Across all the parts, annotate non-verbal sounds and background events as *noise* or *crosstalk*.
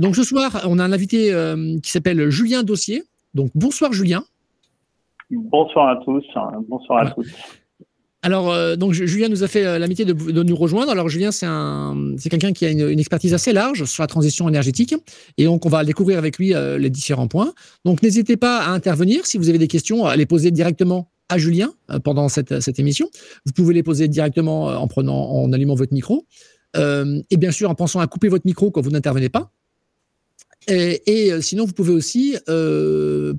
donc ce soir, on a un invité qui s'appelle Julien Dossier. Donc bonsoir Julien. Bonsoir à tous. Bonsoir à tous. Alors, euh, donc Julien nous a fait euh, l'amitié de, nous rejoindre. Alors, Julien, c'est quelqu'un qui a une, expertise assez large sur la transition énergétique. Et donc, on va découvrir avec lui euh, les différents points. Donc, n'hésitez pas à intervenir. Si vous avez des questions, à les poser directement à Julien pendant cette, cette, émission. Vous pouvez les poser directement en prenant, en allumant votre micro. et bien sûr, en pensant à couper votre micro quand vous n'intervenez pas. Et, sinon, vous pouvez aussi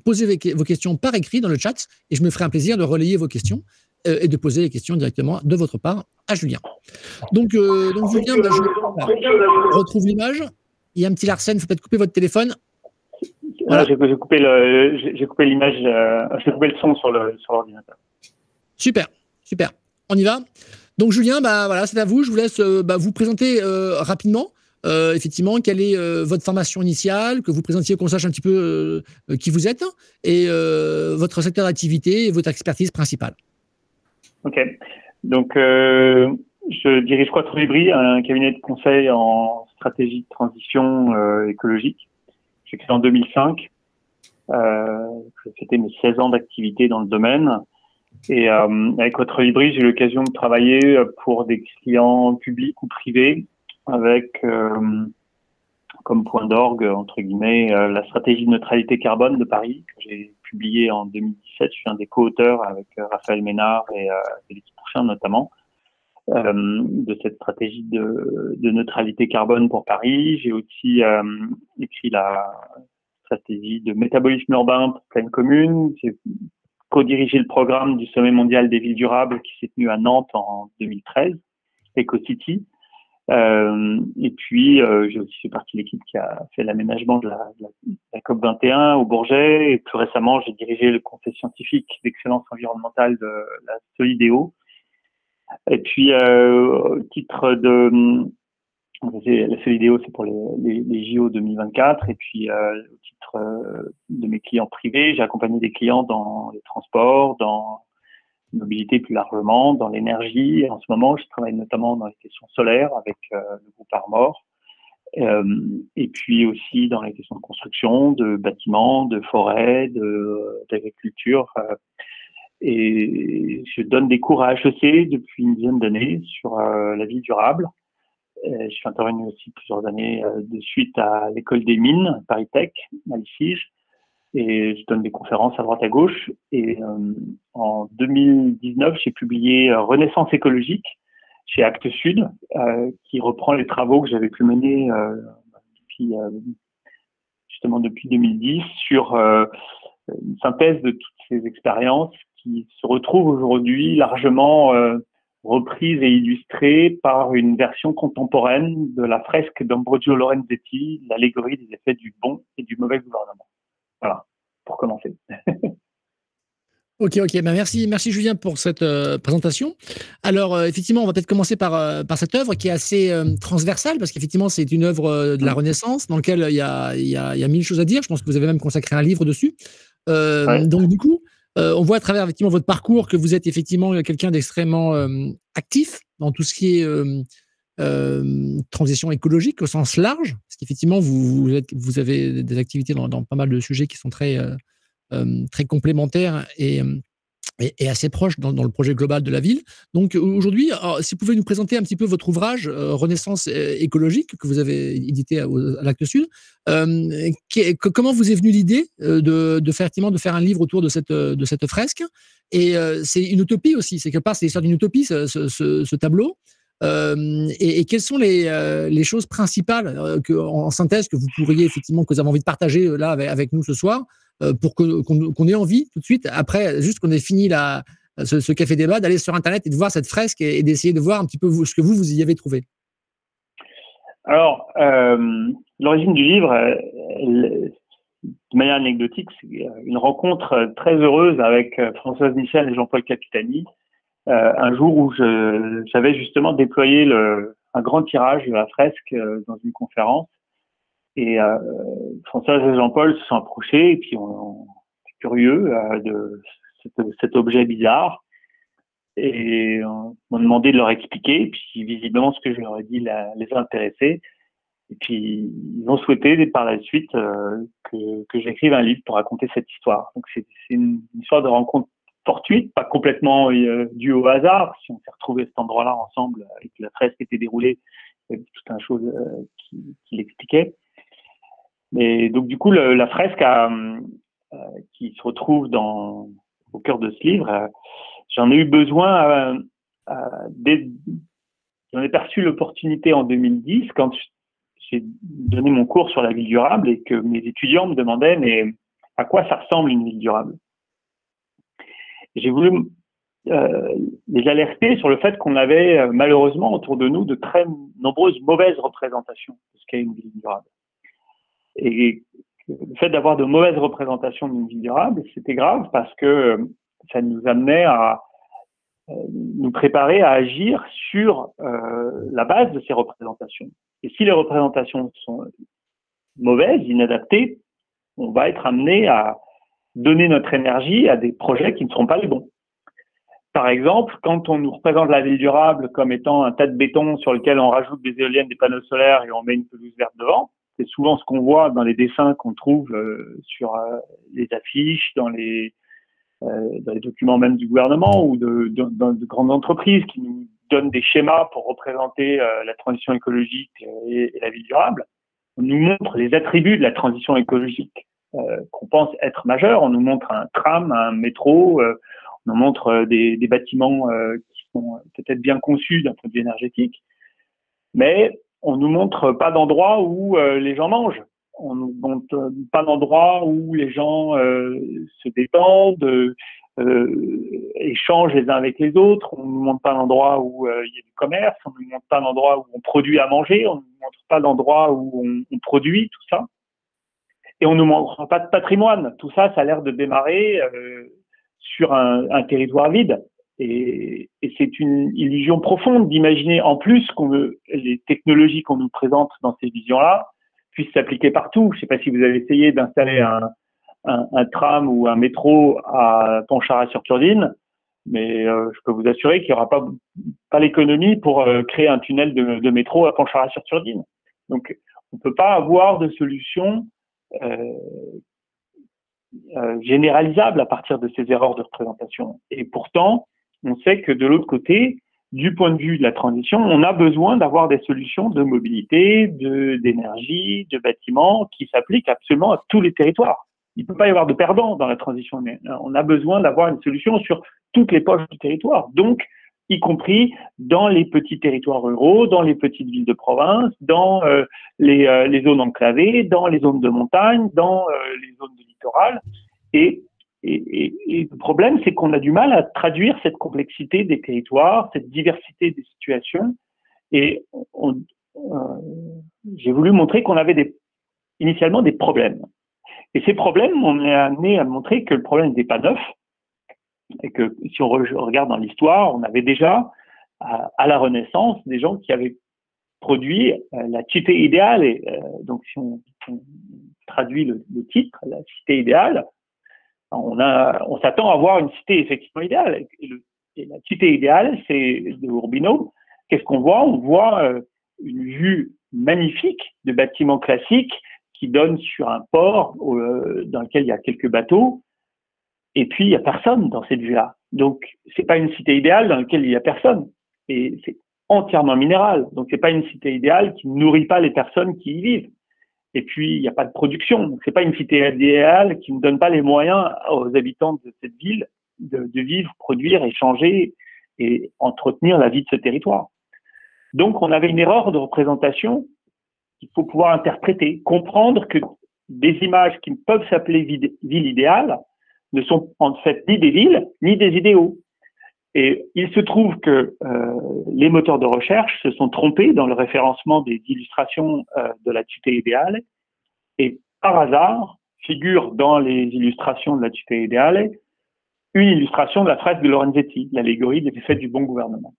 poser vos questions par écrit dans le chat et je me ferai un plaisir de relayer vos questions. Euh, et de poser les questions directement de votre part à Julien. Donc, euh, donc Julien, bah, je retrouve l'image. Il y a un petit Larsen, il faut peut-être couper votre téléphone. Voilà. J'ai coupé l'image, euh, j'ai coupé le son sur l'ordinateur. super, super. On y va. Donc Julien, bah voilà, c'est à vous. Je vous laisse bah, vous présenter rapidement. Effectivement, quelle est votre formation initiale, que vous présentiez, qu'on sache un petit peu qui vous êtes, et votre secteur d'activité et votre expertise principale. Ok. Donc, euh, je dirige Quattrolibri, un cabinet de conseil en stratégie de transition euh, écologique. J'ai créé en 2005. Euh, C'était mes 16 ans d'activité dans le domaine. Et euh, avec Quattrolibri, j'ai eu l'occasion de travailler pour des clients publics ou privés avec euh, comme point d'orgue, entre guillemets, euh, la stratégie de neutralité carbone de Paris, que j'ai publié en 2017. Je suis un des co-auteurs avec euh, Raphaël Ménard et Félix Prochain notamment. De cette stratégie de, neutralité carbone pour Paris. J'ai aussi écrit la stratégie de métabolisme urbain pour pleine commune. J'ai co-dirigé le programme du sommet mondial des villes durables qui s'est tenu à Nantes en 2013, EcoCity. Euh, et puis, euh, j'ai aussi fait partie de l'équipe qui a fait l'aménagement de la, COP 21 au Bourget. Et plus récemment, j'ai dirigé le conseil scientifique d'excellence environnementale de la Solidéo. Et puis, euh, au titre de la Solidéo, c'est pour les, les, les, JO 2024. Et puis, euh, au titre euh, de mes clients privés, j'ai accompagné des clients dans les transports, dans mobilité plus largement, dans l'énergie. En ce moment, je travaille notamment dans les questions solaires avec euh, le groupe Armor. Euh, et puis aussi dans les questions de construction, de bâtiments, de forêts, d'agriculture. Euh, et je donne des cours à HEC depuis une dizaine d'années sur la vie durable. je suis intervenu aussi plusieurs années de suite à l'école des mines, Paris Tech, à l'ICIGE et je donne des conférences à droite à gauche. Et euh, en 2019, j'ai publié euh, Renaissance écologique chez Actes Sud, euh, qui reprend les travaux que j'avais pu mener depuis justement depuis 2010 sur une synthèse de toutes ces expériences qui se retrouvent aujourd'hui largement reprises et illustrées par une version contemporaine de la fresque d'Ambrogio Lorenzetti, l'allégorie des effets du bon et du mauvais gouvernement. Voilà, pour commencer. *laughs* Ok, ok. Ben merci, merci Julien pour cette euh, présentation. Alors, euh, effectivement, on va peut-être commencer par, euh, par cette œuvre qui est assez transversale, parce qu'effectivement, c'est une œuvre de la Renaissance dans laquelle il y, a, il, y a, il y a mille choses à dire. Je pense que vous avez même consacré un livre dessus. Donc, du coup, on voit à travers effectivement votre parcours que vous êtes effectivement quelqu'un d'extrêmement actif dans tout ce qui est transition écologique au sens large, parce qu'effectivement, vous, avez des activités dans, pas mal de sujets qui sont très euh, très complémentaire et, assez proche dans, le projet global de la ville. Donc aujourd'hui, si vous pouvez nous présenter un petit peu votre ouvrage euh, Renaissance écologique que vous avez édité à, l'Acte Sud, euh, comment vous est venue l'idée de, de, faire, de faire un livre autour de cette, fresque? Et c'est une utopie aussi, c'est quelque part c'est l'histoire d'une utopie ce, tableau. Et, quelles sont les, les choses principales que, en, synthèse que vous pourriez effectivement que vous avez envie de partager là avec, nous ce soir euh, pour qu'on ait envie tout de suite, après, juste qu'on ait fini la, ce, café débat, d'aller sur Internet et de voir cette fresque et, d'essayer de voir un petit peu ce que vous, vous y avez trouvé? Alors, euh, l'origine du livre, de manière anecdotique, c'est une rencontre très heureuse avec euh, Françoise Michel et Jean-Paul Capitani, un jour où j'avais justement déployé le, un grand tirage de la fresque dans une conférence et euh, Françoise et Jean-Paul se sont approchés et puis on, est curieux euh, de cet, objet bizarre et on m'a demandé de leur expliquer. Et puis visiblement, ce que je leur ai dit les a intéressés. Et puis, ils ont souhaité par la suite euh, que, que j'écrive un livre pour raconter cette histoire. Donc, c'est une histoire de rencontre fortuite, pas complètement euh, due au hasard. Si on s'est retrouvé cet endroit-là ensemble et que la fresque était déroulée, il y avait tout un chose euh, qui, qui l'expliquait. Mais donc, du coup, la fresque euh, qui se retrouve dans, au cœur de ce livre, j'en ai eu besoin dès, J'en ai perçu l'opportunité en 2010 quand j'ai donné mon cours sur la ville durable et que mes étudiants me demandaient mais à quoi ça ressemble une ville durable? J'ai voulu euh, les alerter sur le fait qu'on avait euh, malheureusement autour de nous de très nombreuses mauvaises représentations de ce qu'est une ville durable. Et le fait d'avoir de mauvaises représentations d'une ville durable, c'était grave parce que euh, ça nous amenait à nous préparer à agir sur la base de ces représentations. Et si les représentations sont mauvaises, inadaptées, on va être amené à donner notre énergie à des projets qui ne seront pas les bons. Par exemple, quand on nous représente la ville durable comme étant un tas de béton sur lequel on rajoute des éoliennes, des panneaux solaires et on met une pelouse verte devant, c'est souvent ce qu'on voit dans les dessins qu'on trouve euh, sur euh, les affiches, dans les, euh, dans les documents même du gouvernement ou de, de, grandes entreprises qui nous donne des schémas pour représenter la transition écologique et, la vie durable. On nous montre les attributs de la transition écologique qu'on pense être majeurs. On nous montre un tram, un métro, euh, on nous montre des, des bâtiments qui sont peut-être bien conçus d'un point de vue énergétique, mais on nous montre pas d'endroits où les gens mangent. On nous montre pas d'endroits où les gens se détendent, euh, échangent les uns avec les autres. On ne nous montre pas l'endroit où euh, il y a du commerce, on ne nous montre pas l'endroit où on produit à manger, on ne nous montre pas l'endroit où on, produit tout ça. Et on ne nous montre pas de patrimoine. Tout ça, ça a l'air de démarrer euh, sur un, un, territoire vide. Et, et c'est une illusion profonde d'imaginer en plus qu'on les technologies qu'on nous présente dans ces visions-là puissent s'appliquer partout. Je ne sais pas si vous avez essayé d'installer un, un, tram ou un métro à Pontcharrat-sur-Turdine, mais euh, je peux vous assurer qu'il n'y aura pas, pas l'économie pour euh, créer un tunnel de, de métro à Pontcharrat-sur-Turdine. Donc, on ne peut pas avoir de solution généralisable à partir de ces erreurs de représentation. Et pourtant, on sait que de l'autre côté, du point de vue de la transition, on a besoin d'avoir des solutions de mobilité, d'énergie, de bâtiments qui s'appliquent absolument à tous les territoires il ne peut pas y avoir de perdants dans la transition mais On a besoin d'avoir une solution sur toutes les poches du territoire. Donc, y compris dans les petits territoires ruraux, dans les petites villes de province, dans euh, les, euh, les, zones enclavées, dans les zones de montagne, dans euh, les zones de littoral. Et, le problème, c'est qu'on a du mal à traduire cette complexité des territoires, cette diversité des situations. Et j'ai voulu montrer qu'on avait initialement des problèmes. Et ces problèmes, on est amené à montrer que le problème n'était pas neuf, et que si on regarde dans l'histoire, on avait déjà à, la Renaissance des gens qui avaient produit euh, la cité idéale. Euh, donc, si on, traduit le, titre, la cité idéale, on, s'attend à voir une cité effectivement idéale. Et, la cité idéale, c'est de Urbino. Qu'est-ce qu'on voit? On voit euh, une vue magnifique de bâtiments classiques qui donne sur un port dans lequel il y a quelques bateaux, et puis il y a personne dans cette vue-là. Donc c'est pas une cité idéale dans laquelle il y a personne, et c'est entièrement minéral. Donc c'est pas une cité idéale qui ne nourrit pas les personnes qui y vivent. Et puis il n'y a pas de production. Donc c'est pas une cité idéale qui ne donne pas les moyens aux habitants de cette ville de, de vivre, produire, échanger et entretenir la vie de ce territoire. Donc on avait une erreur de représentation qu'il faut pouvoir interpréter, comprendre que des images qui peuvent s'appeler ville idéale ne sont en fait ni des villes ni des idéaux. Et il se trouve que euh, les moteurs de recherche se sont trompés dans le référencement des illustrations euh, de la cité idéale. Et par hasard, figure dans les illustrations de la cité idéale une illustration de la fresque de Lorenzetti, l'allégorie des effets du bon gouvernement.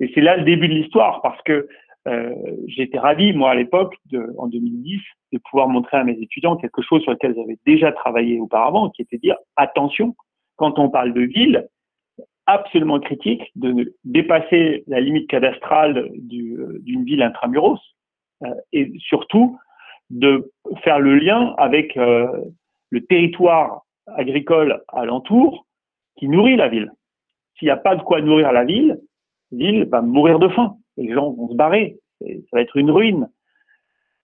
Et c'est là le début de l'histoire, parce que euh, j'étais ravi, moi, à l'époque, en 2010, de pouvoir montrer à mes étudiants quelque chose sur lequel j'avais déjà travaillé auparavant, qui était de dire, attention, quand on parle de ville, absolument critique de dépasser la limite cadastrale d'une ville intramuros, et surtout de faire le lien avec le territoire agricole alentour qui nourrit la ville. S'il n'y a pas de quoi nourrir la ville, la ville va mourir de faim. Les gens vont se barrer. Ça va être une ruine.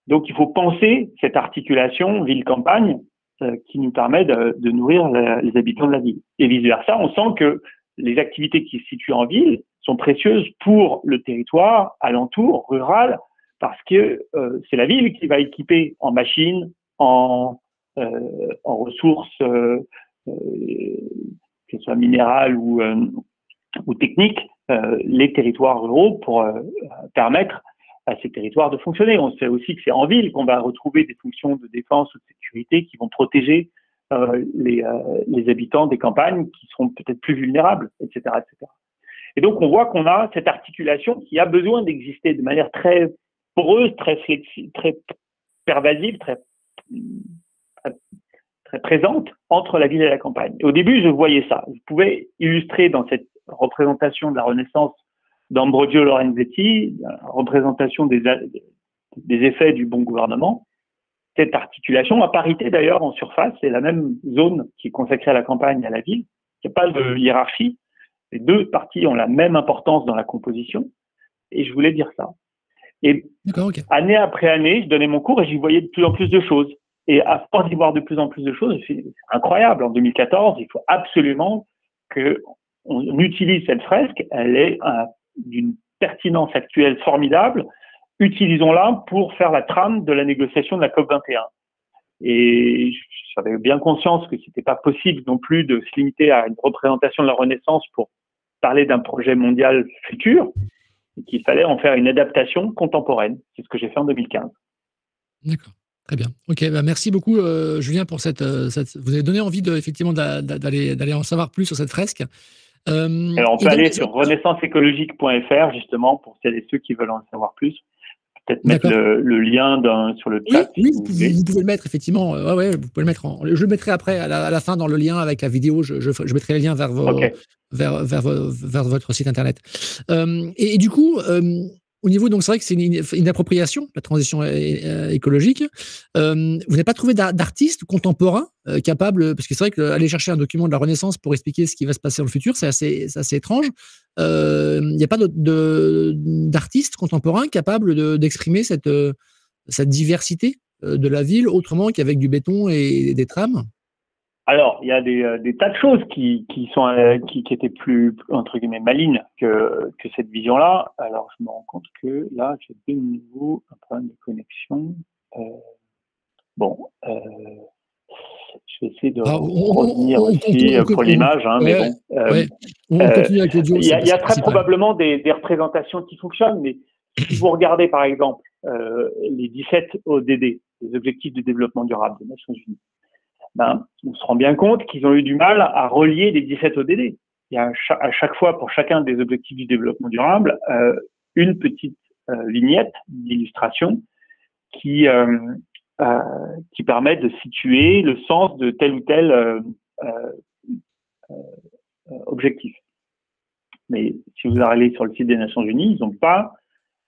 Donc il faut penser cette articulation ville-campagne euh, qui nous permet de, nourrir les habitants de la ville. Et vice-versa, on sent que les activités qui se situent en ville sont précieuses pour le territoire alentour, rural, parce que euh, c'est la ville qui va équiper en machines, en, euh, en ressources, que ce soit minérales ou, ou techniques, les territoires ruraux pour permettre à ces territoires de fonctionner. On sait aussi que c'est en ville qu'on va retrouver des fonctions de défense ou de sécurité qui vont protéger euh, les, euh, les, habitants des campagnes qui seront peut-être plus vulnérables, etc., etc. Et donc on voit qu'on a cette articulation qui a besoin d'exister de manière très poreuse, très très pervasive, très très présente entre la ville et la campagne. au début, je voyais ça. Je pouvais illustrer dans cette représentation de la Renaissance d'Ambrogio Lorenzetti, représentation des, des effets du bon gouvernement. Cette articulation, à parité d'ailleurs en surface, c'est la même zone qui est consacrée à la campagne et à la ville. Il n'y a pas de hiérarchie. Les deux parties ont la même importance dans la composition. Et je voulais dire ça. Et année après année, je donnais mon cours et j'y voyais de plus en plus de choses. Et à force d'y voir de plus en plus de choses, c'est incroyable. En 2014, il faut absolument que on utilise cette fresque. Elle est un d'une pertinence actuelle formidable, utilisons-la pour faire la trame de la négociation de la COP 21. Et j'avais bien conscience que c'était pas possible non plus de se limiter à une représentation de la Renaissance pour parler d'un projet mondial futur, et qu'il fallait en faire une adaptation contemporaine. C'est ce que j'ai fait en 2015. D'accord. Très bien. Ok, bah merci beaucoup euh, Julien pour euh, cette, Vous avez donné envie effectivement d'aller en savoir plus sur cette fresque. Euh, Alors on peut aller sur renaissanceécologique.fr justement pour celles et ceux qui veulent en savoir plus. Peut-être mettre le, lien sur le chat. Oui, vous, pouvez, le mettre effectivement. Euh, ouais, vous pouvez le mettre. En, je le mettrai après à la, fin dans le lien avec la vidéo. Je, je, je mettrai le lien vers, vos, vers, vers, vers, votre site internet. Euh, et, du coup, au niveau, donc c'est vrai que c'est une, appropriation, la transition écologique. Euh, vous n'avez pas trouvé d'artistes contemporains euh, capables, parce que c'est vrai qu'aller chercher un document de la Renaissance pour expliquer ce qui va se passer dans le futur, c'est assez, étrange. Euh, il n'y a pas d'artistes contemporains capables d'exprimer cette, cette diversité de la ville autrement qu'avec du béton et des trams alors, il y a des, euh, des, tas de choses qui, qui sont euh, qui, qui, étaient plus entre guillemets malignes que, que cette vision-là. Alors, je me rends compte que là, j'ai de nouveau un problème de connexion. Euh, bon, euh, je vais essayer de ah, revenir aussi pour l'image, hein, mais bon. Il y, a, y a très probablement des, des, représentations qui fonctionnent, mais si vous regardez par exemple les 17 ODD, les objectifs de développement durable des Nations Unies ben, on se rend bien compte qu'ils ont eu du mal à relier les 17 ODD. Il y a à chaque fois, pour chacun des objectifs du développement durable, euh, une petite euh, vignette d'illustration qui, euh, qui permet de situer le sens de tel ou tel objectif. Mais si vous allez sur le site des Nations Unies, ils n'ont pas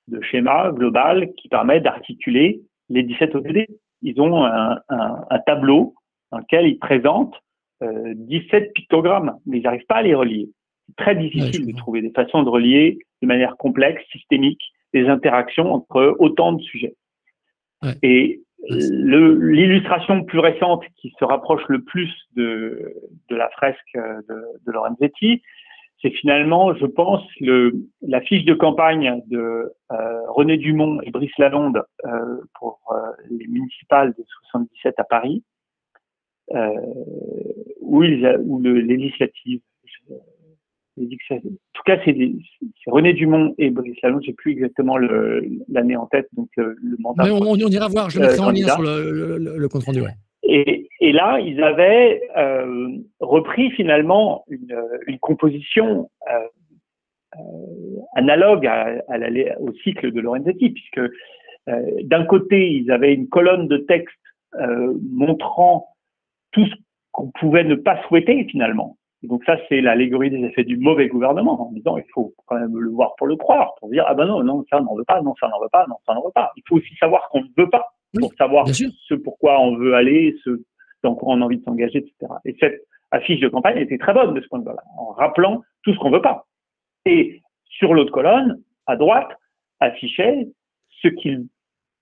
de schéma global qui permet d'articuler les 17 ODD. Ils ont un tableau dans lequel ils présentent euh, 17 pictogrammes, mais ils n'arrivent pas à les relier. C'est très difficile de trouver des façons de relier de manière complexe, systémique, des interactions entre autant de sujets. Ouais. Et l'illustration plus récente qui se rapproche le plus de, de la fresque de, de Lorenzetti, c'est finalement, je pense, le, la fiche de campagne de euh, René Dumont et Brice Lalonde euh, pour euh, les municipales de 77 à Paris, euh, ou, ou le législative. En tout cas, c'est René Dumont et Brice Lalonde. J'ai plus exactement l'année en tête, donc le, mandat. Mais on, on, ira voir. Je mettrai en lien sur le, le, compte rendu. Ouais. Et, et, là, ils avaient euh, repris finalement une, une composition euh, euh, analogue à, à la, au cycle de Lorenzetti, puisque euh, d'un côté, ils avaient une colonne de texte montrant tout ce qu'on pouvait ne pas souhaiter finalement. donc ça, c'est l'allégorie des effets du mauvais gouvernement, en disant il faut quand même le voir pour le croire, pour dire ah ben non, non, ça n'en veut pas, non, ça n'en veut pas, non, ça n'en veut pas. Il faut aussi savoir qu'on ne veut pas, pour savoir ce pourquoi on veut aller, ce dans quoi on a envie de s'engager, etc. Et cette affiche de campagne était très bonne de ce point de vue-là, en rappelant tout ce qu'on veut pas. Et sur l'autre colonne, à droite, affichait ce qu'ils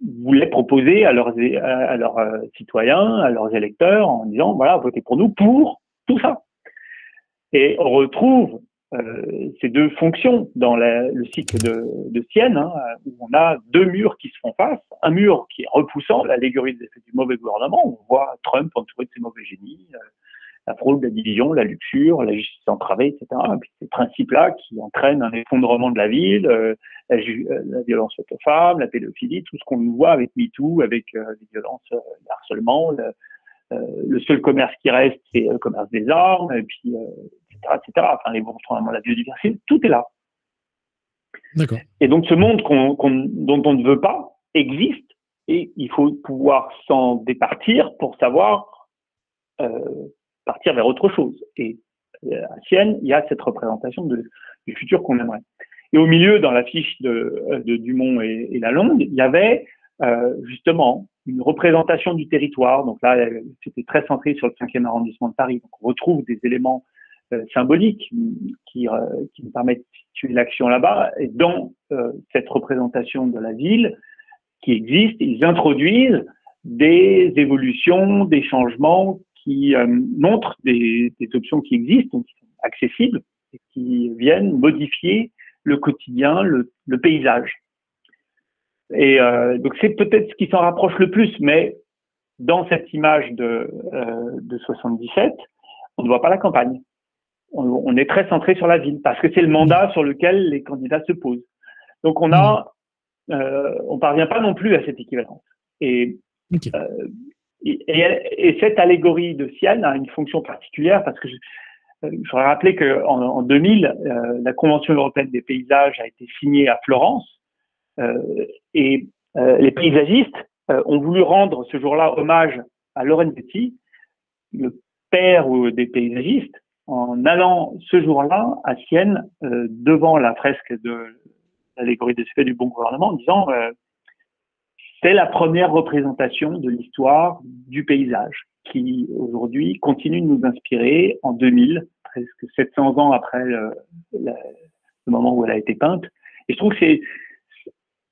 voulaient proposer à leurs, euh, citoyens, à leurs électeurs, en disant voilà, votez pour nous pour tout ça. Et on retrouve euh, ces deux fonctions dans le cycle de, Sienne, hein, où on a deux murs qui se font face. Un mur qui est repoussant, l'allégorie du mauvais gouvernement. On voit Trump entouré de ses mauvais génies, euh, la fraude, la division, la luxure, la justice entravée, etc. Et puis ces principes-là qui entraînent un effondrement de la ville, euh, la, la, violence faite aux femmes, la pédophilie, tout ce qu'on voit avec MeToo, avec les violences, le harcèlement, le, le seul commerce qui reste, c'est le commerce des armes, et puis etc., Enfin, les la biodiversité, tout est là. Et donc, ce monde dont on ne veut pas existe et il faut pouvoir s'en départir pour savoir euh, partir vers autre chose. Et euh, à Sienne, il y a cette représentation du futur qu'on aimerait. Et au milieu, dans l'affiche de, de, Dumont et, et Lalonde, il y avait euh, justement une représentation du territoire. Donc là, c'était très centré sur le 5e arrondissement de Paris. Donc on retrouve des éléments euh, symbolique qui, euh, qui me permet de situer l'action là-bas. Et dans euh, cette représentation de la ville qui existe, ils introduisent des évolutions, des changements qui montrent des, des, options qui existent, qui sont accessibles, et qui viennent modifier le quotidien, le, le paysage. Et euh, donc c'est peut-être ce qui s'en rapproche le plus, mais dans cette image de, euh, de 77, on ne voit pas la campagne on, est très centré sur la ville parce que c'est le mandat sur lequel les candidats se posent. Donc on a, euh, on parvient pas non plus à cette équivalence. Et, euh, et, cette allégorie de Sienne a une fonction particulière parce que je, euh, voudrais rappeler qu'en en, 2000, euh, la Convention européenne des paysages a été signée à Florence euh, et les paysagistes ont voulu rendre ce jour-là hommage à Lorenzetti, le père des paysagistes, en allant ce jour-là à Sienne devant la fresque de l'allégorie des faits du bon gouvernement en disant c'est la première représentation de l'histoire du paysage qui aujourd'hui continue de nous inspirer en 2000, presque 700 ans après le, moment où elle a été peinte. Et je trouve que c'est,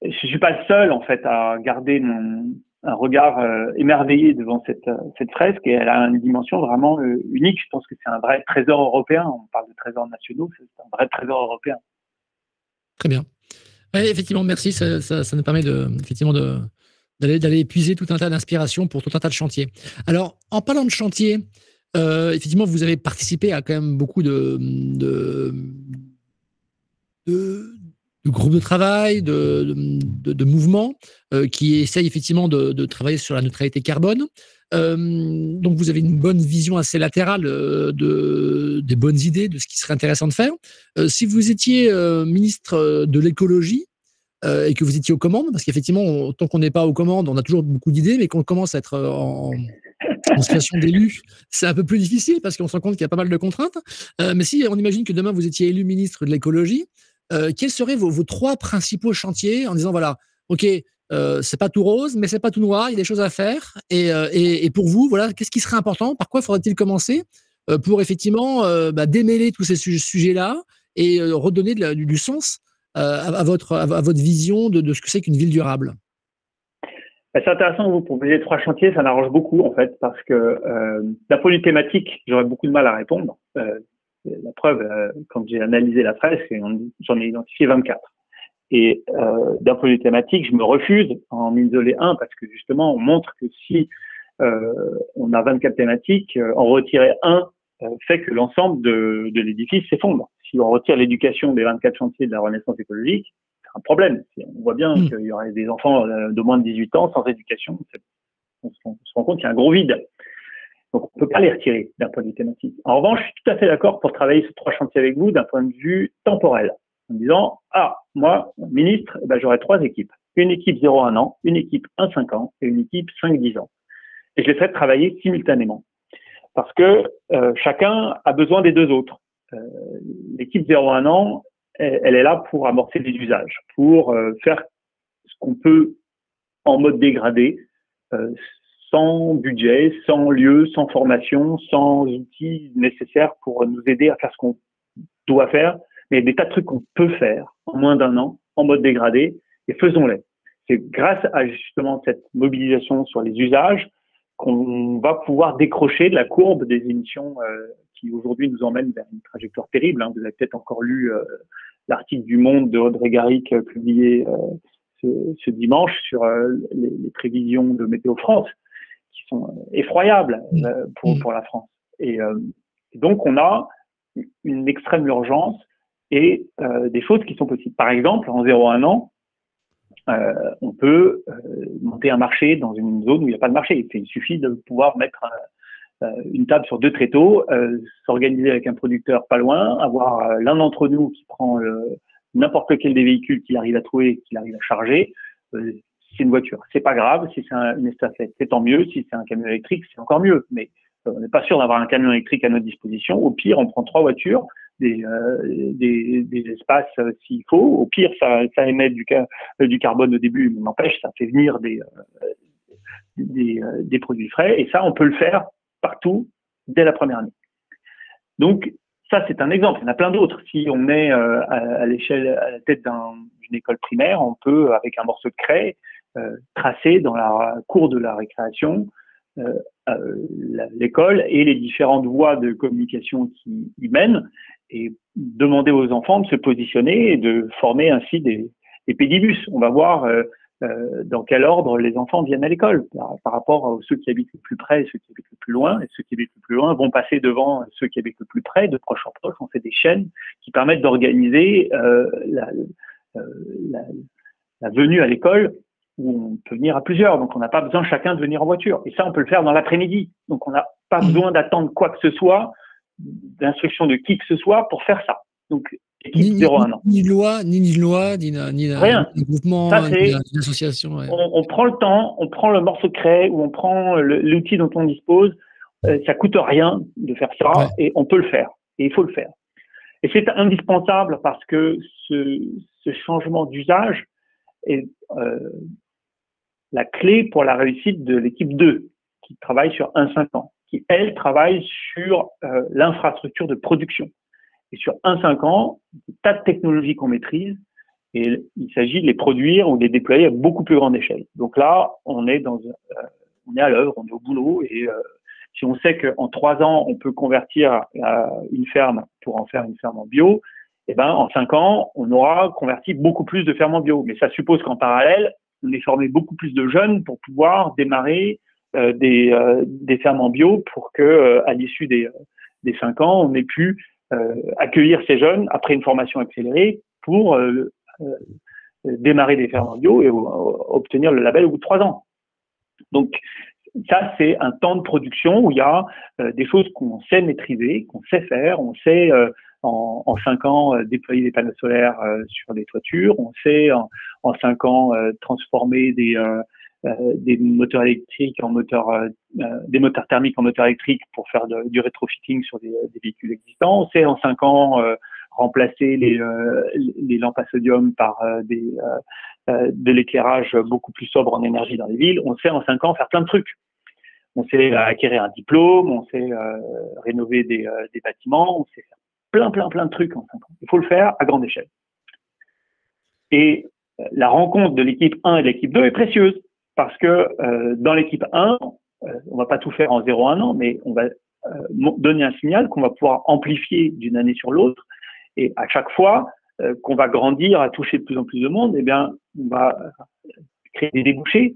je suis pas le seul en fait à garder mon, un regard euh, émerveillé devant cette, cette fresque et elle a une dimension vraiment euh, unique. Je pense que c'est un vrai trésor européen. On parle de trésors nationaux, c'est un vrai trésor européen. Très bien. Effectivement, merci. Ça, nous permet d'aller, épuiser tout un tas d'inspirations pour tout un tas de chantiers. Alors, en parlant de chantier, effectivement, vous avez participé à quand même beaucoup de, groupes de travail, de mouvements euh, qui essayent effectivement de, travailler sur la neutralité carbone. Euh, donc vous avez une bonne vision assez latérale euh, de, des bonnes idées, de ce qui serait intéressant de faire. si vous étiez ministre de l'écologie, et que vous étiez aux commandes, parce qu'effectivement, tant qu'on n'est pas aux commandes, on a toujours beaucoup d'idées, mais qu'on commence à être en, situation d'élu, c'est un peu plus difficile parce qu'on se rend compte qu'il y a pas mal de contraintes. mais si on imagine que demain vous étiez élu ministre de l'écologie, euh, quels seraient vos, trois principaux chantiers en disant voilà, ok, euh, c'est pas tout rose, mais c'est pas tout noir, il y a des choses à faire. Et, euh, pour vous, voilà, qu'est-ce qui serait important? Par quoi faudrait-il commencer? Pour effectivement bah, démêler tous ces sujets-là et redonner du, sens à, votre, à, votre vision de, ce que c'est qu'une ville durable? Bah, c'est intéressant vous proposiez trois chantiers, ça m'arrange beaucoup en fait, parce que d'un point de thématique, j'aurais beaucoup de mal à répondre. La preuve, euh, quand j'ai analysé la presse, j'en ai identifié 24. Et euh, d'un point de vue thématique, je me refuse à en isoler un parce que justement, on montre que si euh, on a 24 thématiques, euh, en retirer un euh, fait que l'ensemble de, de l'édifice s'effondre. Si on retire l'éducation des 24 chantiers de la renaissance écologique, c'est un problème. On voit bien mmh. qu'il y aurait des enfants de moins de 18 ans sans éducation. On se rend compte qu'il y a un gros vide. Donc, on ne peut pas les retirer d'un point de vue thématique. En revanche, je suis tout à fait d'accord pour travailler sur trois chantiers avec vous d'un point de vue temporel. En disant, ah, moi, ministre, eh ben, j'aurai trois équipes. Une équipe 0-1 an, une équipe 1-5 ans et une équipe 5-10 ans. Et je les ferai travailler simultanément. parce que euh, chacun a besoin des deux autres. Euh, l'équipe 0-1 an, elle, est là pour amorcer des usages, pour euh, faire ce qu'on peut en mode dégradé, sans budget, sans lieu, sans formation, sans outils nécessaires pour nous aider à faire ce qu'on doit faire, mais des tas de trucs qu'on peut faire en moins d'un an, en mode dégradé, et faisons-les. C'est grâce à justement cette mobilisation sur les usages qu'on va pouvoir décrocher de la courbe des émissions euh, qui aujourd'hui nous emmène vers une trajectoire terrible. Hein. Vous avez peut-être encore lu euh, l'article du Monde de Audrey Garrick euh, publié ce, ce, dimanche sur les, les, prévisions de Météo France qui sont effroyables pour, mmh. pour la France. Et, et, donc on a une extrême urgence et des choses qui sont possibles. Par exemple, en 0,1 an, euh, on peut euh, monter un marché dans une zone où il n'y a pas de marché. Il suffit de pouvoir mettre euh, une table sur deux tréteaux, s'organiser avec un producteur pas loin, avoir l'un d'entre nous qui prend n'importe lequel des véhicules qu'il arrive à trouver, qu'il arrive à charger. c'est une voiture. C'est pas grave. Si c'est une estafette, c'est tant mieux. Si c'est un camion électrique, c'est encore mieux. Mais on n'est pas sûr d'avoir un camion électrique à notre disposition. Au pire, on prend trois voitures des, euh, des, espaces euh, s'il faut. Au pire, ça, émet du, du carbone au début, mais n'empêche, ça fait venir euh, des, produits frais. Et ça, on peut le faire partout dès la première année. Donc, ça, c'est un exemple. Il y en a plein d'autres. Si on est à, l'échelle, à la tête d'une école primaire, on peut, avec un morceau de craie, tracer dans la cour de la récréation l'école et les différentes voies de communication qui y mènent et demander aux enfants de se positionner et de former ainsi des, des pédibus. On va voir euh, euh, dans quel ordre les enfants viennent à l'école par, rapport à ceux qui habitent le plus près et ceux qui habitent le plus loin. Et ceux qui habitent le plus loin vont passer devant ceux qui habitent le plus près, de proche en proche. On fait des chaînes qui permettent d'organiser la, euh, la, la, venue à l'école où on peut venir à plusieurs. Donc on n'a pas besoin chacun de venir en voiture. Et ça, on peut le faire dans l'après-midi. Donc on n'a pas besoin d'attendre quoi que ce soit d'instruction de qui que ce soit pour faire ça. Donc, ni, ni, ni, loi, ni, ni loi, ni, ni, Rien. ni mouvement, ça, ni, association. Ouais. On, on, prend le temps, on prend le morceau de craie ou on prend l'outil dont on dispose. Euh, ça coûte rien de faire ça ouais. et on peut le faire. Et il faut le faire. Et c'est indispensable parce que ce, ce changement d'usage est euh, la clé pour la réussite de l'équipe 2 qui travaille sur un 5 ans qui, elle, travaille sur euh, l'infrastructure de production. Et sur un 5 ans, des tas de technologies qu'on maîtrise, et il s'agit de les produire ou de les déployer à beaucoup plus grande échelle. Donc là, on est euh, à l'œuvre, on est au boulot, et euh, si on sait qu'en trois ans, on peut convertir une ferme pour en faire une ferme en bio, eh ben, en cinq ans, on aura converti beaucoup plus de fermes en bio. Mais ça suppose qu'en parallèle, on ait formé beaucoup plus de jeunes pour pouvoir démarrer des, euh, des fermes en bio pour que, euh, à l'issue des, des cinq ans, on ait pu accueillir ces jeunes après une formation accélérée pour démarrer des fermes en bio et obtenir le label au bout de trois ans. Donc, ça, c'est un temps de production où il y a des choses qu'on sait maîtriser, qu'on sait faire. On sait en, en, cinq ans déployer des panneaux solaires sur des toitures. On sait en, en cinq ans transformer des, euh, des moteurs électriques en moteurs, euh, euh, des moteurs thermiques en moteurs électriques pour faire du rétrofitting sur des, véhicules existants. On sait en cinq ans remplacer les, les, lampes à sodium par des, de l'éclairage beaucoup plus sobre en énergie dans les villes. On sait en cinq ans faire plein de trucs. On sait acquérir un diplôme, on sait rénover des, des bâtiments, on sait faire plein, plein, plein de trucs en cinq ans. Il faut le faire à grande échelle. Et la rencontre de l'équipe 1 et de l'équipe 2 est précieuse parce que euh, dans l'équipe 1, euh, on va pas tout faire en 0-1 an, mais on va euh, donner un signal qu'on va pouvoir amplifier d'une année sur l'autre. Et à chaque fois euh, qu'on va grandir, à toucher de plus en plus de monde, eh bien, on va créer des débouchés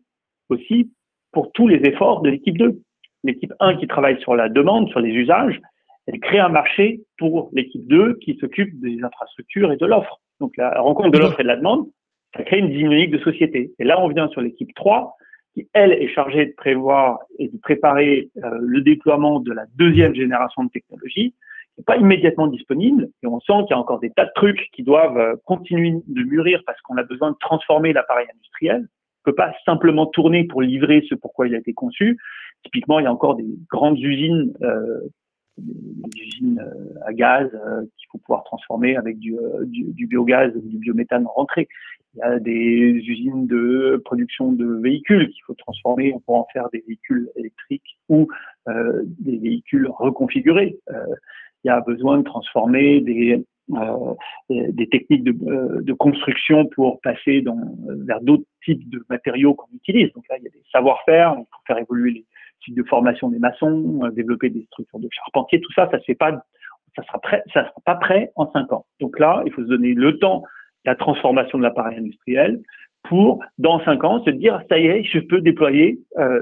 aussi pour tous les efforts de l'équipe 2. L'équipe 1 qui travaille sur la demande, sur les usages, elle crée un marché pour l'équipe 2 qui s'occupe des infrastructures et de l'offre. Donc la rencontre de l'offre et de la demande, ça crée une dynamique de société. Et là, on vient sur l'équipe 3, qui, elle, est chargée de prévoir et de préparer euh, le déploiement de la deuxième génération de technologies, qui n'est pas immédiatement disponible. Et on sent qu'il y a encore des tas de trucs qui doivent euh, continuer de mûrir parce qu'on a besoin de transformer l'appareil industriel. On ne peut pas simplement tourner pour livrer ce pourquoi il a été conçu. typiquement, il y a encore des grandes usines, des usines à gaz qu'il faut pouvoir transformer avec du, du, biogaz ou du biométhane rentré. Il y a des usines de production de véhicules qu'il faut transformer pour en faire des véhicules électriques ou euh, des véhicules reconfigurés. Euh, il y a besoin de transformer des, euh, techniques de, euh, construction pour passer vers d'autres types de matériaux qu'on utilise. Donc là, il y a des savoir-faire, il faut faire évoluer les de formation des maçons, euh, développer des structures de charpentiers, tout ça, ça ne pas, ça sera sera pas prêt en cinq ans. Donc là, il faut se donner le temps la transformation de l'appareil industriel pour, dans cinq ans, se dire, ça y est, je peux déployer euh,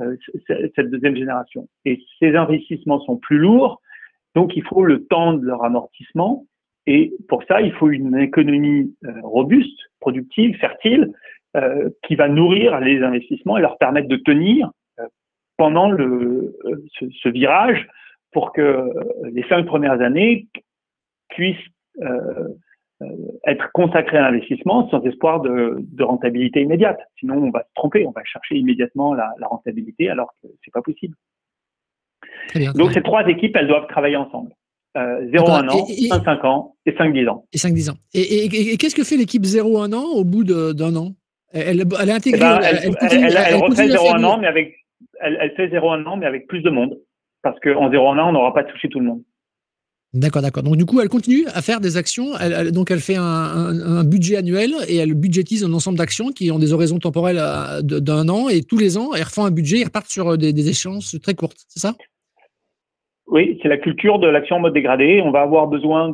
euh, cette deuxième génération. Et ces investissements sont plus lourds, donc il faut le temps de leur amortissement. Et pour ça, il faut une économie robuste, productive, fertile, qui va nourrir les investissements et leur permettre de tenir pendant le, ce, ce, virage pour que les cinq premières années puissent euh, être consacré à l'investissement sans espoir de, de, rentabilité immédiate. Sinon, on va se tromper, on va chercher immédiatement la, la rentabilité alors que c'est pas possible. Donc, ces trois équipes, elles doivent travailler ensemble. Euh, 0-1 an, 5 ans et 5-10 ans. Et 5-10 ans. Et, et, qu'est-ce que fait l'équipe 0-1 an au bout d'un an? Elle, elle, est intégrée. Eh ben, elle, elle, continue, elle, elle, refait 0-1 an, mais avec, elle, fait 0-1 an, mais avec plus de monde. Parce qu'en 0-1 an, on n'aura pas touché tout le monde. D'accord, d'accord. Donc du coup, elle continue à faire des actions. Elle, donc elle fait un, budget annuel et elle budgétise un ensemble d'actions qui ont des horizons temporels euh, d'un an et tous les ans, elles refont un budget, ils repartent sur euh, des, des échéances très courtes, c'est ça? Oui, c'est la culture de l'action en mode dégradé. On va avoir besoin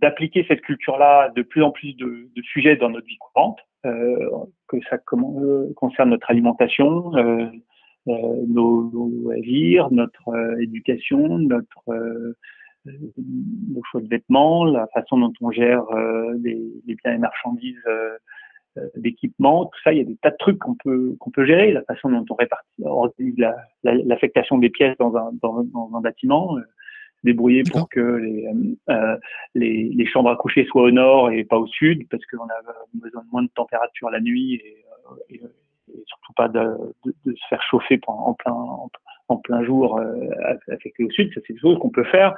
d'appliquer cette culture-là de plus en plus de, sujets dans notre vie courante, euh, que ça concerne notre alimentation, nos, loisirs, notre éducation, notre nos choix de vêtements, la façon dont on gère euh, les, les, biens et marchandises euh, euh, d'équipement, tout ça, il y a des tas de trucs qu'on peut qu'on peut gérer, la façon dont on répartit, organise l'affectation des pièces dans un dans, dans un bâtiment, débrouiller pour que les, les, les chambres à coucher soient au nord et pas au sud, parce qu'on a besoin de moins de température la nuit et, et, et surtout pas de, de, de, se faire chauffer en plein en, en plein jour affecté au sud. Ça, c'est des choses qu'on peut faire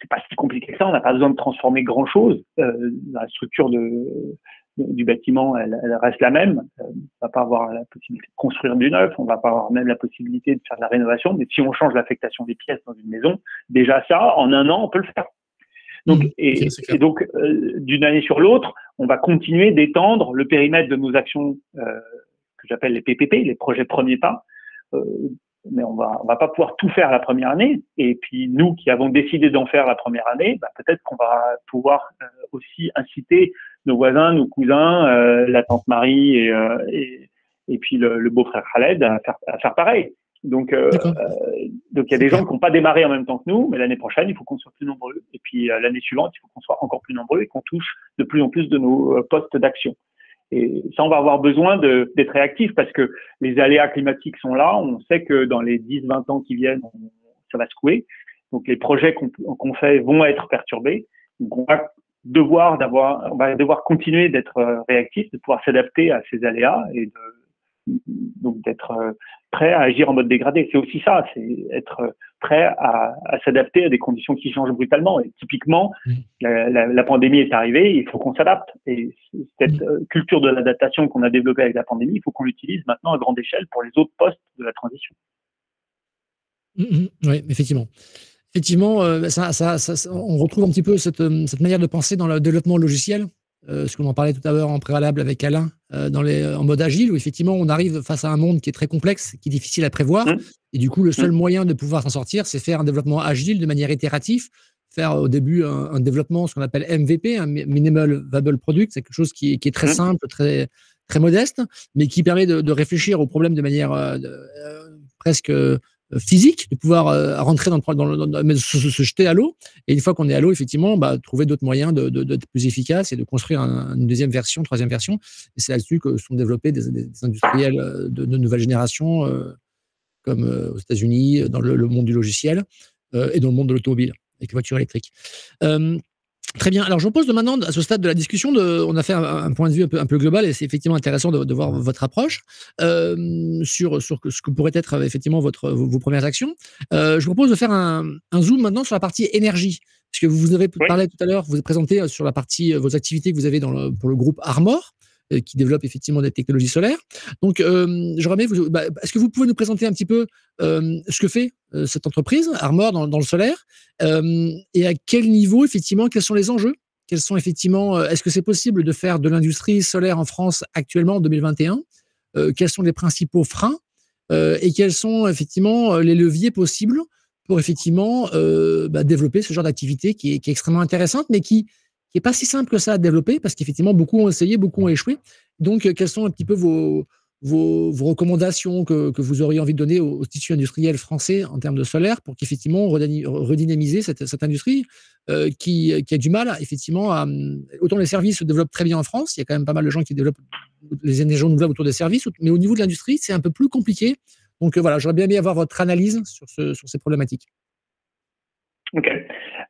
c'est pas si compliqué que ça. On n'a pas besoin de transformer grand chose. Euh, la structure de, du bâtiment, elle, elle, reste la même. Euh, on va pas avoir la possibilité de construire du neuf. On va pas avoir même la possibilité de faire de la rénovation. Mais si on change l'affectation des pièces dans une maison, déjà ça, en un an, on peut le faire. Donc, mmh, et, et, donc, euh, d'une année sur l'autre, on va continuer d'étendre le périmètre de nos actions euh, que j'appelle les PPP, les projets premiers pas, euh, mais on va, on va pas pouvoir tout faire la première année. Et puis nous qui avons décidé d'en faire la première année, bah, peut-être qu'on va pouvoir euh, aussi inciter nos voisins, nos cousins, euh, la tante Marie et, et, et, puis le, le beau-frère Khaled à faire, à faire pareil. Donc, donc il y a des gens qui n'ont pas démarré en même temps que nous, mais l'année prochaine, il faut qu'on soit plus nombreux. Et puis l'année suivante, il faut qu'on soit encore plus nombreux et qu'on touche de plus en plus de nos postes d'action. Et ça, on va avoir besoin d'être réactif parce que les aléas climatiques sont là. On sait que dans les 10-20 ans qui viennent, ça va secouer. Donc les projets qu'on fait vont être perturbés. Donc on va devoir d'avoir, on va devoir continuer d'être euh, réactif, de pouvoir s'adapter à ces aléas et de, donc d'être euh, prêt à agir en mode dégradé. C'est aussi ça, c'est être prêt à, à s'adapter à des conditions qui changent brutalement. Et typiquement, mmh. la, la, la, pandémie est arrivée, il faut qu'on s'adapte. Et cette mmh. euh, culture de l'adaptation qu'on a développée avec la pandémie, il faut qu'on l'utilise maintenant à grande échelle pour les autres postes de la transition. Mmh, oui, effectivement. Effectivement, euh, ça, ça, ça, on retrouve un petit peu cette, euh, cette manière de penser dans le développement logiciel euh, ce qu'on en parlait tout à l'heure en préalable avec Alain, euh, dans les, en mode agile, où effectivement on arrive face à un monde qui est très complexe, qui est difficile à prévoir. Mmh. Et du coup, le seul mmh. moyen de pouvoir s'en sortir, c'est faire un développement agile de manière itérative, faire au début un, développement, ce qu'on appelle MVP, un Minimal Viable Product, c'est quelque chose qui, est très mmh. simple, très, très modeste, mais qui permet de, réfléchir au problème de manière euh, presque physique, de pouvoir euh, rentrer dans, dans, dans se, jeter à l'eau. Et une fois qu'on est à l'eau, effectivement, bah, trouver d'autres moyens d'être de, plus efficace et de construire un, une deuxième version, troisième version. Et c'est là-dessus que sont développés des, industriels euh, de, nouvelle génération, euh, comme euh, aux États-Unis, dans le, le, monde du logiciel euh, et dans le monde de l'automobile, avec les voitures électriques. Très bien. Alors, je vous pose de maintenant, à ce stade de la discussion, de, on a fait un, point de vue un peu, un peu global et c'est effectivement intéressant de, voir votre approche euh, sur, sur ce que pourrait être effectivement votre, vos, premières actions. Euh, je vous propose de faire un, un, zoom maintenant sur la partie énergie. Parce que vous avez parlé tout à l'heure, vous êtes présenté sur la partie, vos activités que vous avez dans le, pour le groupe Armor. Euh, qui développe effectivement des technologies solaires. Donc, euh, vous. Bah, est-ce que vous pouvez nous présenter un petit peu euh, ce que fait cette entreprise Armor dans, le solaire et à quel niveau effectivement Quels sont les enjeux? Quels sont effectivement Est-ce que c'est possible de faire de l'industrie solaire en France actuellement en 2021 Quels sont les principaux freins? Et quels sont effectivement les leviers possibles pour effectivement bah, développer ce genre d'activité qui est, extrêmement intéressante, mais qui n'est pas si simple que ça à développer parce qu'effectivement, beaucoup ont essayé, beaucoup ont échoué. Donc, euh, quelles sont un petit peu vos, vos, recommandations que, que, vous auriez envie de donner au, tissu industriel français en termes de solaire pour qu'effectivement redynamiser cette, cette industrie euh, qui, qui, a du mal, effectivement, à. Autant les services se développent très bien en France, il y a quand même pas mal de gens qui développent les énergies renouvelables autour des services, mais au niveau de l'industrie, c'est un peu plus compliqué. Donc euh, voilà, j'aurais bien aimé avoir votre analyse sur, ce, sur ces problématiques. Ok.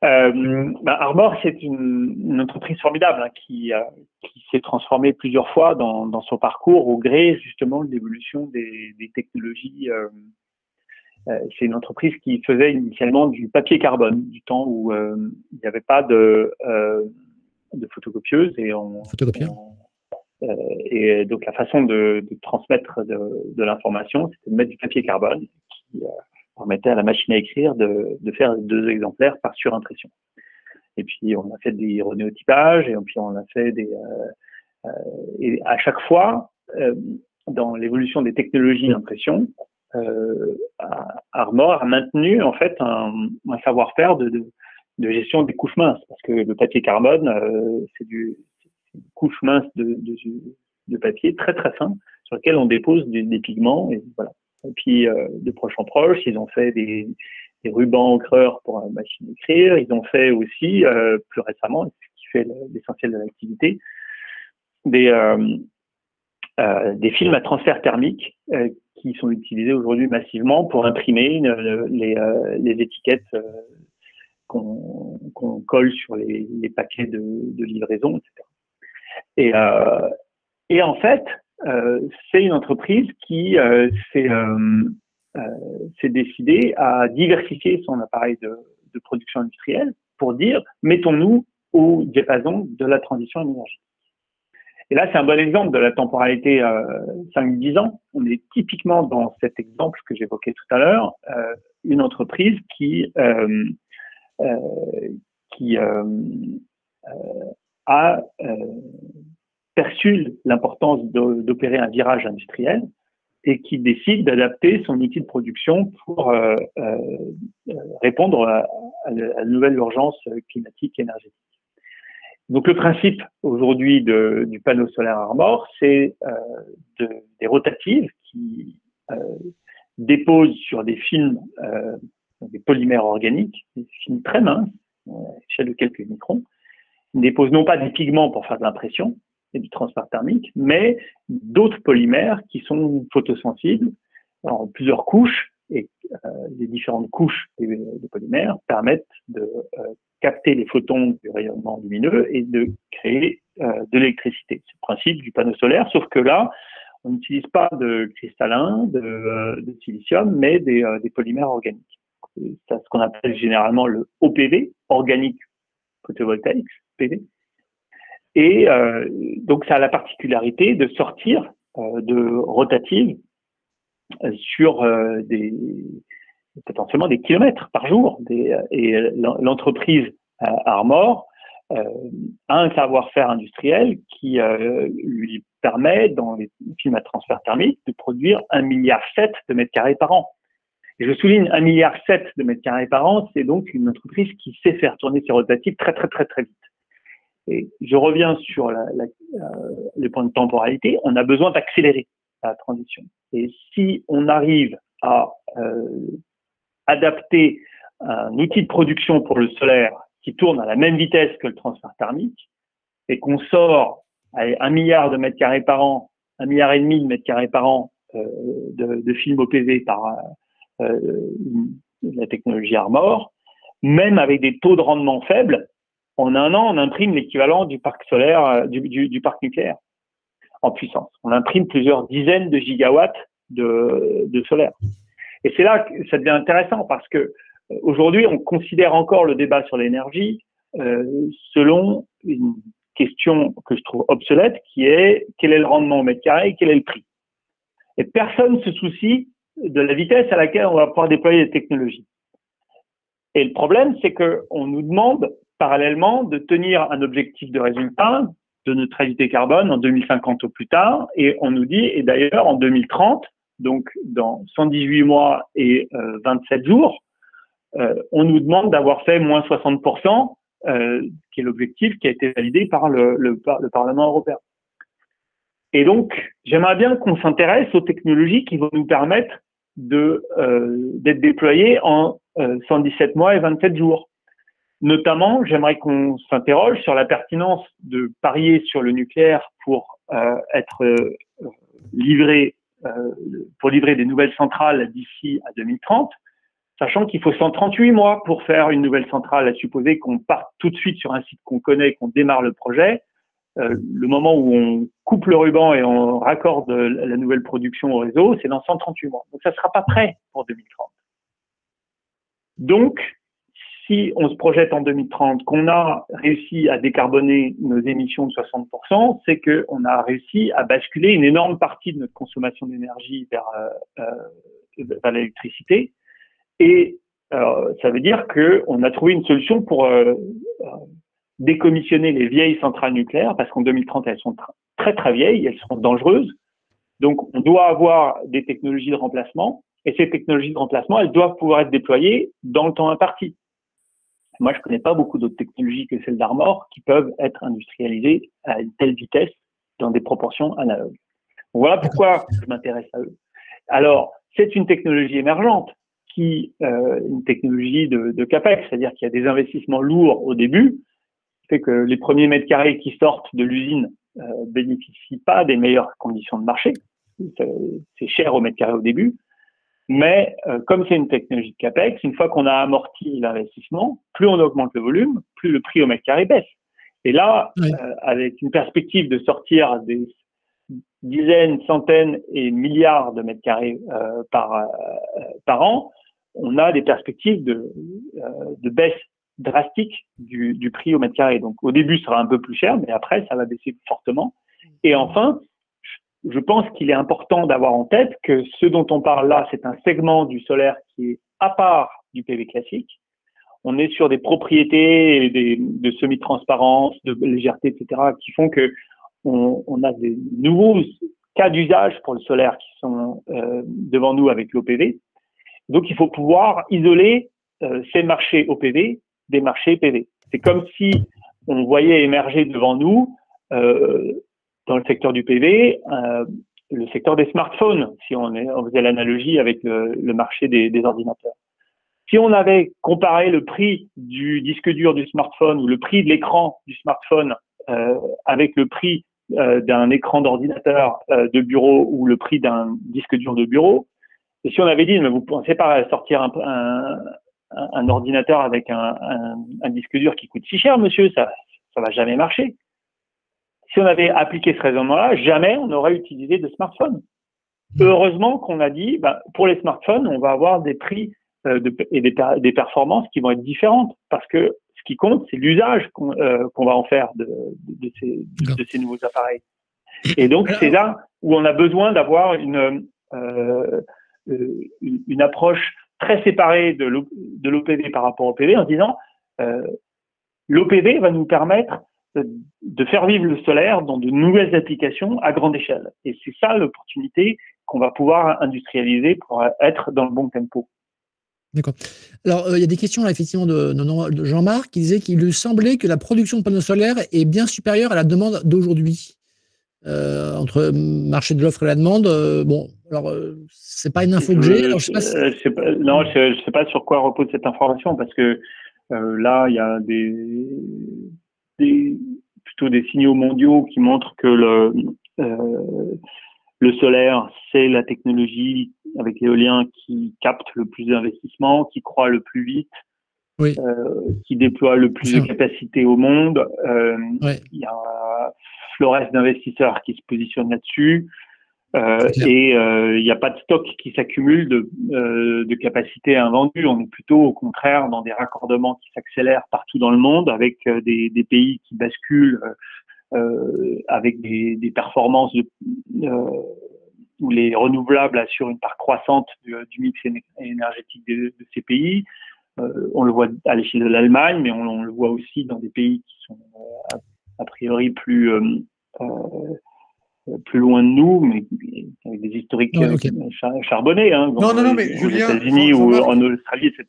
Euh, bah, Armor, c'est une, une, entreprise formidable hein, qui, euh, qui s'est transformée plusieurs fois dans, dans, son parcours au gré justement de l'évolution des, des, technologies. Euh, c'est une entreprise qui faisait initialement du papier carbone, du temps où il n'y avait pas de, de photocopieuse et on, et donc la façon de, de transmettre de, de l'information, c'était de mettre du papier carbone qui permettait à la machine à écrire de, faire deux exemplaires par surimpression. Et puis on a fait des renéotypages et puis on a fait des euh, euh, et à chaque fois euh, dans l'évolution des technologies d'impression, Armor a maintenu en fait un, savoir-faire de, gestion des couches minces parce que le papier carbone c'est une couche mince de, papier très très fin sur lequel on dépose des, des pigments et voilà. Et puis, euh, de proche en proche, ils ont fait des, des rubans encreurs pour la machine d'écrire. Ils ont fait aussi, euh, plus récemment, ce qui fait l'essentiel de l'activité, des, euh, des films à transfert thermique qui sont utilisés aujourd'hui massivement pour imprimer les, étiquettes qu'on colle sur les, paquets de, livraison, etc. Et, en fait, c'est une entreprise qui euh, euh, s'est décidée à diversifier son appareil de, de production industrielle pour dire mettons-nous au diapason de la transition énergétique. Et là, c'est un bon exemple de la temporalité euh, 5-10 ans. On est typiquement dans cet exemple que j'évoquais tout à l'heure, euh, une entreprise qui, euh, qui a perçu l'importance d'opérer un virage industriel et qui décide d'adapter son outil de production pour euh, euh, répondre à, la nouvelle urgence climatique et énergétique. Donc le principe aujourd'hui du panneau solaire Armor, c'est euh, des rotatives qui déposent sur des films, des polymères organiques, des films très minces, à l'échelle de quelques microns, ils déposent non pas des pigments pour faire de l'impression, du transfert thermique, mais d'autres polymères qui sont photosensibles en plusieurs couches et euh, les différentes couches des, polymères permettent de euh, capter les photons du rayonnement lumineux et de créer euh, de l'électricité. C'est le principe du panneau solaire, sauf que là, on n'utilise pas de cristallin, de, silicium, mais des, des polymères organiques. C'est ce qu'on appelle généralement le OPV, organique photovoltaïque, PV. Et euh, donc, ça a la particularité de sortir euh, de rotative euh, sur des potentiellement des kilomètres par jour. Et l'entreprise Armor a un savoir-faire industriel qui lui permet, dans les films à transfert thermique, de produire un milliard sept de mètres carrés par an. Et je souligne un milliard sept de mètres carrés par an, c'est donc une entreprise qui sait faire tourner ses rotatives très très très très vite. Et je reviens sur la, la, les points de temporalité. On a besoin d'accélérer la transition. Et si on arrive à euh, adapter un outil de production pour le solaire qui tourne à la même vitesse que le transfert thermique et qu'on sort un milliard de mètres carrés par an, un milliard et demi de mètres carrés par an euh, de, de films OPV par euh, la technologie Armor, même avec des taux de rendement faibles, en un an, on imprime l'équivalent du parc solaire, euh, du, parc nucléaire en puissance. On imprime plusieurs dizaines de gigawatts de, solaire. Et c'est là que ça devient intéressant parce que euh, aujourd'hui, on considère encore le débat sur l'énergie euh, selon une question que je trouve obsolète, qui est quel est le rendement au mètre carré et quel est le prix. Et personne se soucie de la vitesse à laquelle on va pouvoir déployer les technologies. Et le problème, c'est qu'on nous demande parallèlement de tenir un objectif de résultat de neutralité carbone en 2050 au plus tard, et on nous dit, et d'ailleurs en 2030, donc dans 118 mois et 27 euh, jours, euh, on nous demande d'avoir fait moins 60%, euh, qui est l'objectif qui a été validé par le, le, le Parlement européen. Et donc, j'aimerais bien qu'on s'intéresse aux technologies qui vont nous permettre d'être déployées en 117 mois et 27 jours. Notamment, j'aimerais qu'on s'interroge sur la pertinence de parier sur le nucléaire pour euh, être euh, livré, euh, pour livrer des nouvelles centrales d'ici à 2030, sachant qu'il faut 138 mois pour faire une nouvelle centrale, à supposer qu'on parte tout de suite sur un site qu'on connaît, qu'on démarre le projet. le moment où on coupe le ruban et on raccorde la nouvelle production au réseau, c'est dans 138 mois. Donc ça ne sera pas prêt pour 2030. Donc, si on se projette en 2030 qu'on a réussi à décarboner nos émissions de 60%, c'est qu'on a réussi à basculer une énorme partie de notre consommation d'énergie vers, euh, euh l'électricité. Et euh, ça veut dire qu'on a trouvé une solution pour décommissionner les vieilles centrales nucléaires, parce qu'en 2030, elles sont très très vieilles, elles sont dangereuses. Donc, on doit avoir des technologies de remplacement, et ces technologies de remplacement, elles doivent pouvoir être déployées dans le temps imparti. Moi, je connais pas beaucoup d'autres technologies que celles d'Armor qui peuvent être industrialisées à une telle vitesse dans des proportions analogues. Voilà pourquoi je m'intéresse à eux. Alors, c'est une technologie émergente qui, euh, une technologie de, de capex, c'est-à-dire qu'il y a des investissements lourds au début, fait que les premiers mètres carrés qui sortent de l'usine euh, bénéficient pas des meilleures conditions de marché. C'est cher au mètre carré au début. Mais euh, comme c'est une technologie de CAPEX, une fois qu'on a amorti l'investissement, plus on augmente le volume, plus le prix au mètre carré baisse. Et là, euh, avec une perspective de sortir des dizaines, centaines et milliards de mètres carrés euh, par, par an, on a des perspectives de, de baisse drastique du, du prix au mètre carré. Donc au début, ça sera un peu plus cher, mais après, ça va baisser fortement. Et enfin, je pense qu'il est important d'avoir en tête que ce dont on parle là, c'est un segment du solaire qui est à part du PV classique. On est sur des propriétés de semi-transparence, de légèreté, etc., qui font que on a des nouveaux cas d'usage pour le solaire qui sont euh, devant nous avec l'OPV. Donc, il faut pouvoir isoler euh, ces marchés OPV des marchés PV. C'est comme si on voyait émerger devant nous euh, dans le secteur du PV, euh, le secteur des smartphones, si on, faisait l'analogie avec le, marché des, ordinateurs. Si on avait comparé le prix du disque dur du smartphone ou le prix de l'écran du smartphone euh, avec le prix euh, d'un écran d'ordinateur de bureau ou le prix d'un disque dur de bureau, et si on avait dit, mais vous pensez pas sortir un, ordinateur avec un, disque dur qui coûte si cher, monsieur, ça ça va jamais marcher si on avait appliqué ce raisonnement-là, jamais on n'aurait utilisé de smartphone. Heureusement qu'on a dit, bah, pour les smartphones, on va avoir des prix euh, de, et des, des, performances qui vont être différentes, parce que ce qui compte, c'est l'usage qu'on euh, va en faire de, de, ces, de, ces, nouveaux appareils. Et donc, c'est là où on a besoin d'avoir une, euh, une, approche très séparée de l'OPV par rapport au PV en disant l'OPV va nous permettre de faire vivre le solaire dans de nouvelles applications à grande échelle. Et c'est ça l'opportunité qu'on va pouvoir industrialiser pour être dans le bon tempo. D'accord. Alors, euh, il y a des questions là, effectivement de, de Jean-Marc qui disait qu'il lui semblait que la production de panneaux solaires est bien supérieure à la demande d'aujourd'hui. Euh, entre marché de l'offre et la demande, euh, bon, alors euh, c'est pas une info que j'ai. non, je ne sais pas sur quoi repose cette information parce que là, il y a des, des, plutôt des signaux mondiaux qui montrent que le, euh, le solaire, c'est la technologie avec l'éolien qui capte le plus d'investissement, qui croît le plus vite qui déploie le plus de capacités au monde. Il y a Flores d'investisseurs qui se positionnent là-dessus. Euh, et il euh, n'y a pas de stock qui s'accumule de, euh, de capacités invendues. On est plutôt au contraire dans des raccordements qui s'accélèrent partout dans le monde avec des, des, pays qui basculent avec des, des performances de, où les renouvelables assurent une part croissante du, mix énergétique de, ces pays. on le voit à l'échelle de l'Allemagne, mais on, le voit aussi dans des pays qui sont a, priori plus plus loin de nous, mais avec des historiques euh, charbonnés. Hein, non, non, non, mais aux États-Unis ou en Australie, etc.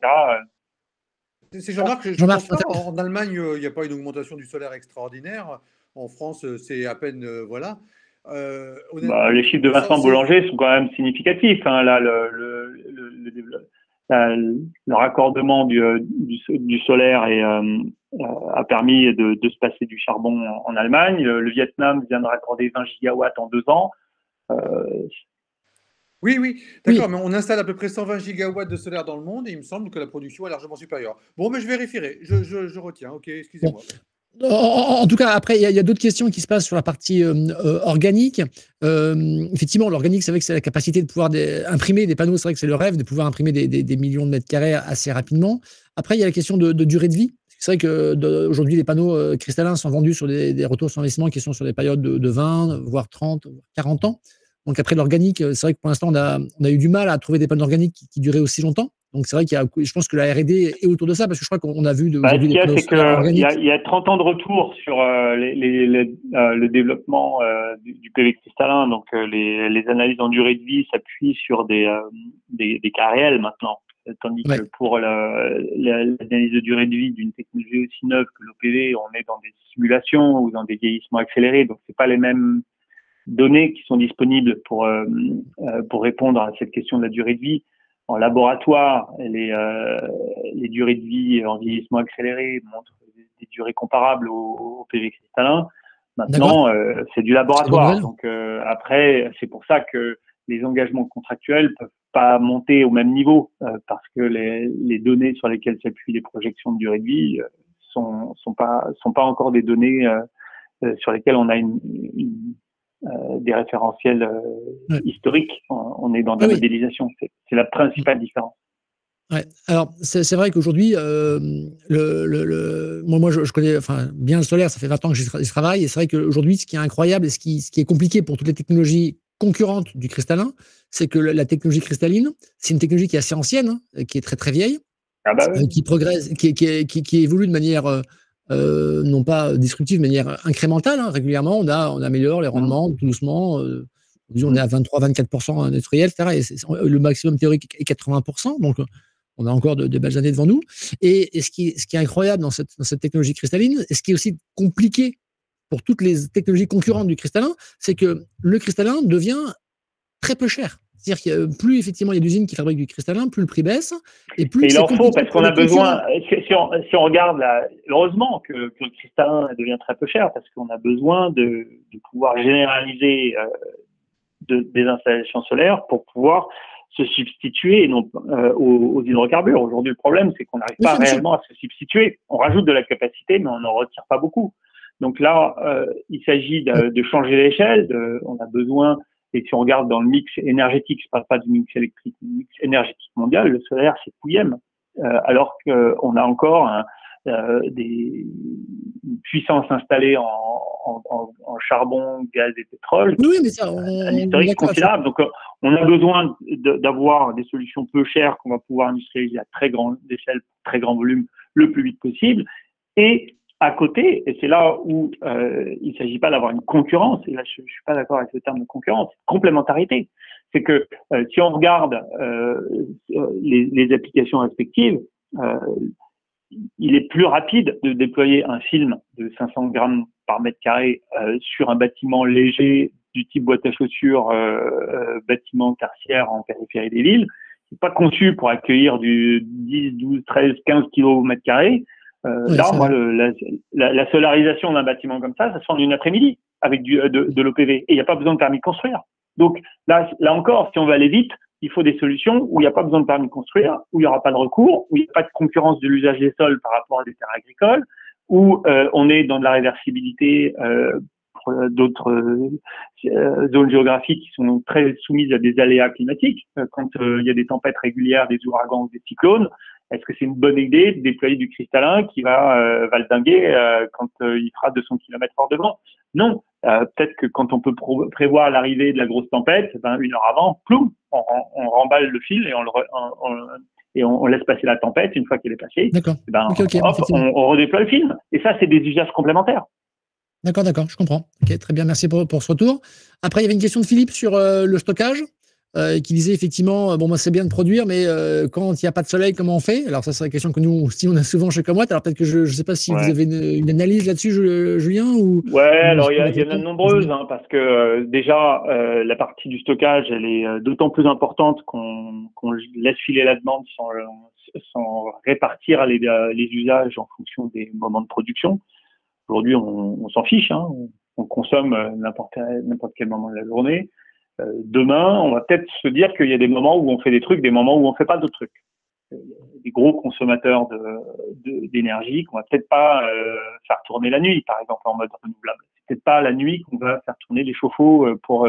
C'est Jean-Marc, je, je en, Allemagne, euh, il n'y a pas une augmentation du solaire extraordinaire. En France, euh, c'est à peine. voilà. Bah, les chiffres de Vincent Boulanger sont quand même significatifs. Hein, là, le, le, le, le raccordement du, du, solaire est, euh, a permis de, de, se passer du charbon en, Allemagne. Le, Vietnam vient de raccorder 20 gigawatts en deux ans. Euh, oui, oui, d'accord, mais on installe à peu près 120 gigawatts de solaire dans le monde et il me semble que la production est largement supérieure. Bon, mais je vérifierai, je, je, je retiens, ok, excusez-moi. En, tout cas, après, il y a, d'autres questions qui se passent sur la partie euh, organique. Euh, effectivement, l'organique, c'est vrai que c'est la capacité de pouvoir imprimer des panneaux. C'est vrai que c'est le rêve de pouvoir imprimer des, millions de mètres carrés assez rapidement. Après, il y a la question de, durée de vie. C'est vrai qu'aujourd'hui, les panneaux euh, cristallins sont vendus sur des, retours sur investissement qui sont sur des périodes de, 20, voire 30, 40 ans. Donc après l'organique, euh, c'est vrai que pour l'instant, on a, eu du mal à trouver des panneaux organiques qui, duraient aussi longtemps. Donc c'est vrai qu'il y a, je pense que la R&D est autour de ça parce que je crois qu'on a vu de. Bah, ce qu'il y a, c'est qu'il y, a 30 ans de retour sur euh, le développement du, PV cristallin. Donc les, analyses en durée de vie s'appuient sur des, des, des cas réels maintenant tandis que pour l'analyse de durée de vie d'une technologie aussi neuve que l'OPV, on est dans des simulations ou dans des vieillissements accélérés, donc c'est pas les mêmes données qui sont disponibles pour euh, euh, pour répondre à cette question de la durée de vie. En laboratoire, les euh, les durées de vie en vieillissement accéléré montrent des, durées comparables au, PV cristallin. Maintenant, c'est du laboratoire. Donc après, c'est pour ça que les engagements contractuels peuvent pas monter au même niveau euh, parce que les, les, données sur lesquelles s'appuient les projections de durée de vie euh, sont sont pas sont pas encore des données euh, sur lesquelles on a une, des référentiels historiques. On, est dans la modélisation. C'est la principale différence. Ouais. Alors, c'est vrai qu'aujourd'hui, le, le, le, moi, moi je, je, connais enfin, bien le solaire, ça fait 20 ans que j'y travaille, et c'est vrai qu'aujourd'hui, ce qui est incroyable et ce qui, ce qui est compliqué pour toutes les technologies concurrente du cristallin, c'est que la technologie cristalline, c'est une technologie qui est assez ancienne, hein, qui est très très vieille, ah bah euh, qui progresse, qui, qui, qui, évolue de manière euh, euh, non pas disruptive, de manière incrémentale. Hein. Régulièrement, on, a, on améliore les rendements tout doucement. on est à 23-24% industriel, etc. Et le maximum théorique est 80%. Donc, on a encore de, belles années devant nous. Et, ce, qui, ce qui est incroyable dans cette, dans cette technologie cristalline, et ce qui est aussi compliqué pour toutes les technologies concurrentes du cristallin, c'est que le cristallin devient très peu cher. C'est-à-dire que plus effectivement il y a d'usines qui fabriquent du cristallin, plus le prix baisse. Et plus il en faut parce qu'on a besoin, si on, si on regarde, là, heureusement que, que, le cristallin devient très peu cher parce qu'on a besoin de, de pouvoir généraliser euh, de, des installations solaires pour pouvoir se substituer non, euh, aux, aux, hydrocarbures. Aujourd'hui, le problème, c'est qu'on n'arrive pas réellement à se substituer. On rajoute de la capacité, mais on n'en retire pas beaucoup. Donc là, euh, il s'agit de, de, changer l'échelle. On a besoin, et si on regarde dans le mix énergétique, je parle pas du mix électrique, le mix énergétique mondial, le solaire, c'est pouillème. Euh, alors qu'on a encore un, euh, des puissances installées en, en, en, en, charbon, gaz et pétrole. Oui, mais ça, on, un historique considérable. Donc, on a besoin d'avoir des solutions peu chères qu'on va pouvoir industrialiser à très grande échelle, très grand volume, le plus vite possible. Et à côté, et c'est là où euh, il ne s'agit pas d'avoir une concurrence, et là je ne suis pas d'accord avec le terme de concurrence, complémentarité. C'est que euh, si on regarde euh, les, les, applications respectives, euh, il est plus rapide de déployer un film de 500 grammes par mètre carré euh, sur un bâtiment léger du type boîte à chaussures, bâtiment tertiaire en périphérie des villes, qui n'est pas conçu pour accueillir du 10, 12, 13, 15 kilos au mètre carré, euh, là, moi, la, la, solarisation d'un bâtiment comme ça, ça se fait en une après-midi avec du, de, de l'OPV. Et il n'y a pas besoin de permis de construire. Donc là, là encore, si on veut aller vite, il faut des solutions où il n'y a pas besoin de permis de construire, où il n'y aura pas de recours, où il n'y a pas de concurrence de l'usage des sols par rapport à des terres agricoles, où euh, on est dans de la réversibilité euh, pour d'autres euh, zones géographiques qui sont très soumises à des aléas climatiques. quand il y a des tempêtes régulières, des ouragans ou des cyclones, est-ce que c'est une bonne idée de déployer du cristallin qui va euh, valdinguer euh, quand euh, il fera 200 km hors de vent? Non. Euh, peut-être que quand on peut prévoir l'arrivée de la grosse tempête, ben, une heure avant, ploum, on, on, remballe le fil et on, le on, et on, laisse passer la tempête. Une fois qu'elle est passée, eh ben, hop, on, redéploie le film. Et ça, c'est des usages complémentaires. D'accord, d'accord, je comprends. Ok, très bien, merci pour, pour, ce retour. Après, il y avait une question de Philippe sur le stockage. Euh, qui disait effectivement, euh, bon, moi, c'est bien de produire, mais euh, quand il n'y a pas de soleil, comment on fait? Alors, ça, c'est la question que nous aussi, on a souvent chez Comwatt. Alors, peut-être que je ne sais pas si vous avez une, analyse là-dessus, Julien ou, Ouais, alors, il y, en a de nombreuses, hein, parce que déjà, la partie du stockage, elle est d'autant plus importante qu'on laisse filer la demande sans, sans répartir les, les, usages en fonction des moments de production. Aujourd'hui, on, on s'en fiche, hein, on, on consomme n'importe quel moment de la journée. Euh, demain, on va peut-être se dire qu'il y a des moments où on fait des trucs, des moments où on fait pas de trucs. Des gros consommateurs d'énergie de, qu'on va peut-être pas euh, faire tourner la nuit, par exemple en mode renouvelable. C'est peut-être pas la nuit qu'on va faire tourner les chauffe-eau euh, pour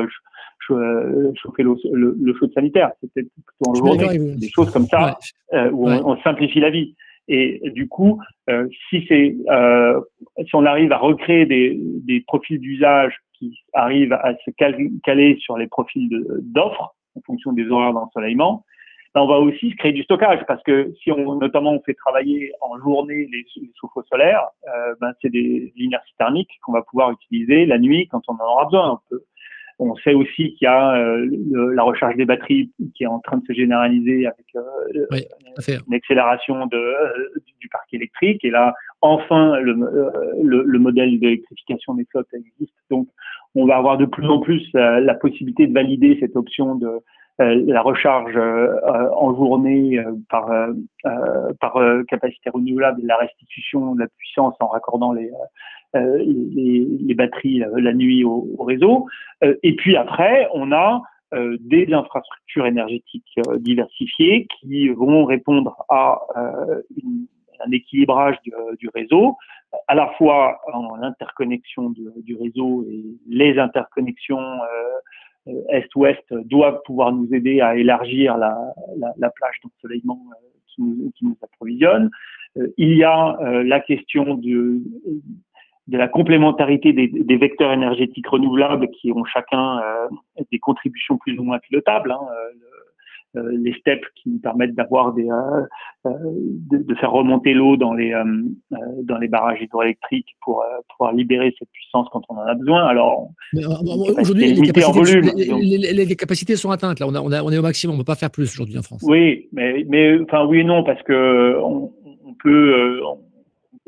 chauffer le, le, sanitaire. C'est peut-être plutôt en journée, des choses comme ça où on, simplifie la vie. Et du coup, si c'est si on arrive à recréer des, des profils d'usage qui arrivent à se caler sur les profils d'offres en fonction des horaires d'ensoleillement, ben on va aussi créer du stockage parce que si on notamment on fait travailler en journée les, chauffe-eau solaires, euh, ben c'est des inerties thermiques qu'on va pouvoir utiliser la nuit quand on en aura besoin. On, peut, on sait aussi qu'il y a euh, la recharge des batteries qui est en train de se généraliser avec euh, une accélération de, euh, du parc électrique. Et là, enfin, le, le, le modèle d'électrification des flottes existe. Donc, on va avoir de plus en plus la possibilité de valider cette option de la recharge euh, en journée par, par capacité renouvelable et la restitution de la puissance en raccordant les, les, les, batteries la nuit au, réseau. et puis après, on a des infrastructures énergétiques diversifiées qui vont répondre à une un équilibrage du, euh, réseau, à la fois en interconnexion du, du réseau et les interconnexions euh, euh, est-ouest doivent pouvoir nous aider à élargir la, la, la plage d'ensoleillement qui nous, qui nous approvisionne. il y a la question de, la complémentarité des, des, vecteurs énergétiques renouvelables qui ont chacun des contributions plus ou moins pilotables. Hein. Euh, les steppes qui nous permettent d'avoir des euh, euh, de, faire remonter l'eau dans les dans les barrages hydroélectriques pour pouvoir libérer cette puissance quand on en a besoin. Alors aujourd'hui les capacités, les, capacités, sont atteintes là, on, on, on est au maximum, on peut pas faire plus aujourd'hui en France. Oui, mais mais enfin oui et non parce que on, on peut on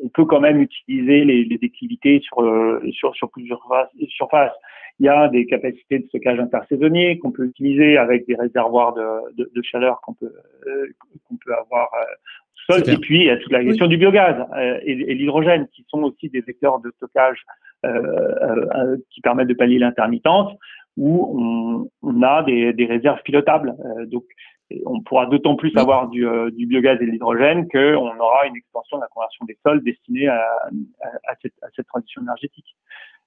peut quand même utiliser les, les déclivités sur, sur, sur plusieurs surfaces il y a des capacités de stockage intersaisonnier qu'on peut utiliser avec des réservoirs de, de, de chaleur qu'on peut, euh, qu'on peut avoir euh, sol. Et puis, il y a toute la question du biogaz euh, et, et l'hydrogène, qui sont aussi des vecteurs de stockage euh, qui permettent de pallier l'intermittence, où on, on, a des, des réserves pilotables. donc, on pourra d'autant plus avoir du, du, biogaz et de l'hydrogène qu'on aura une extension de la conversion des sols destinée à, à, à, cette, à cette transition énergétique.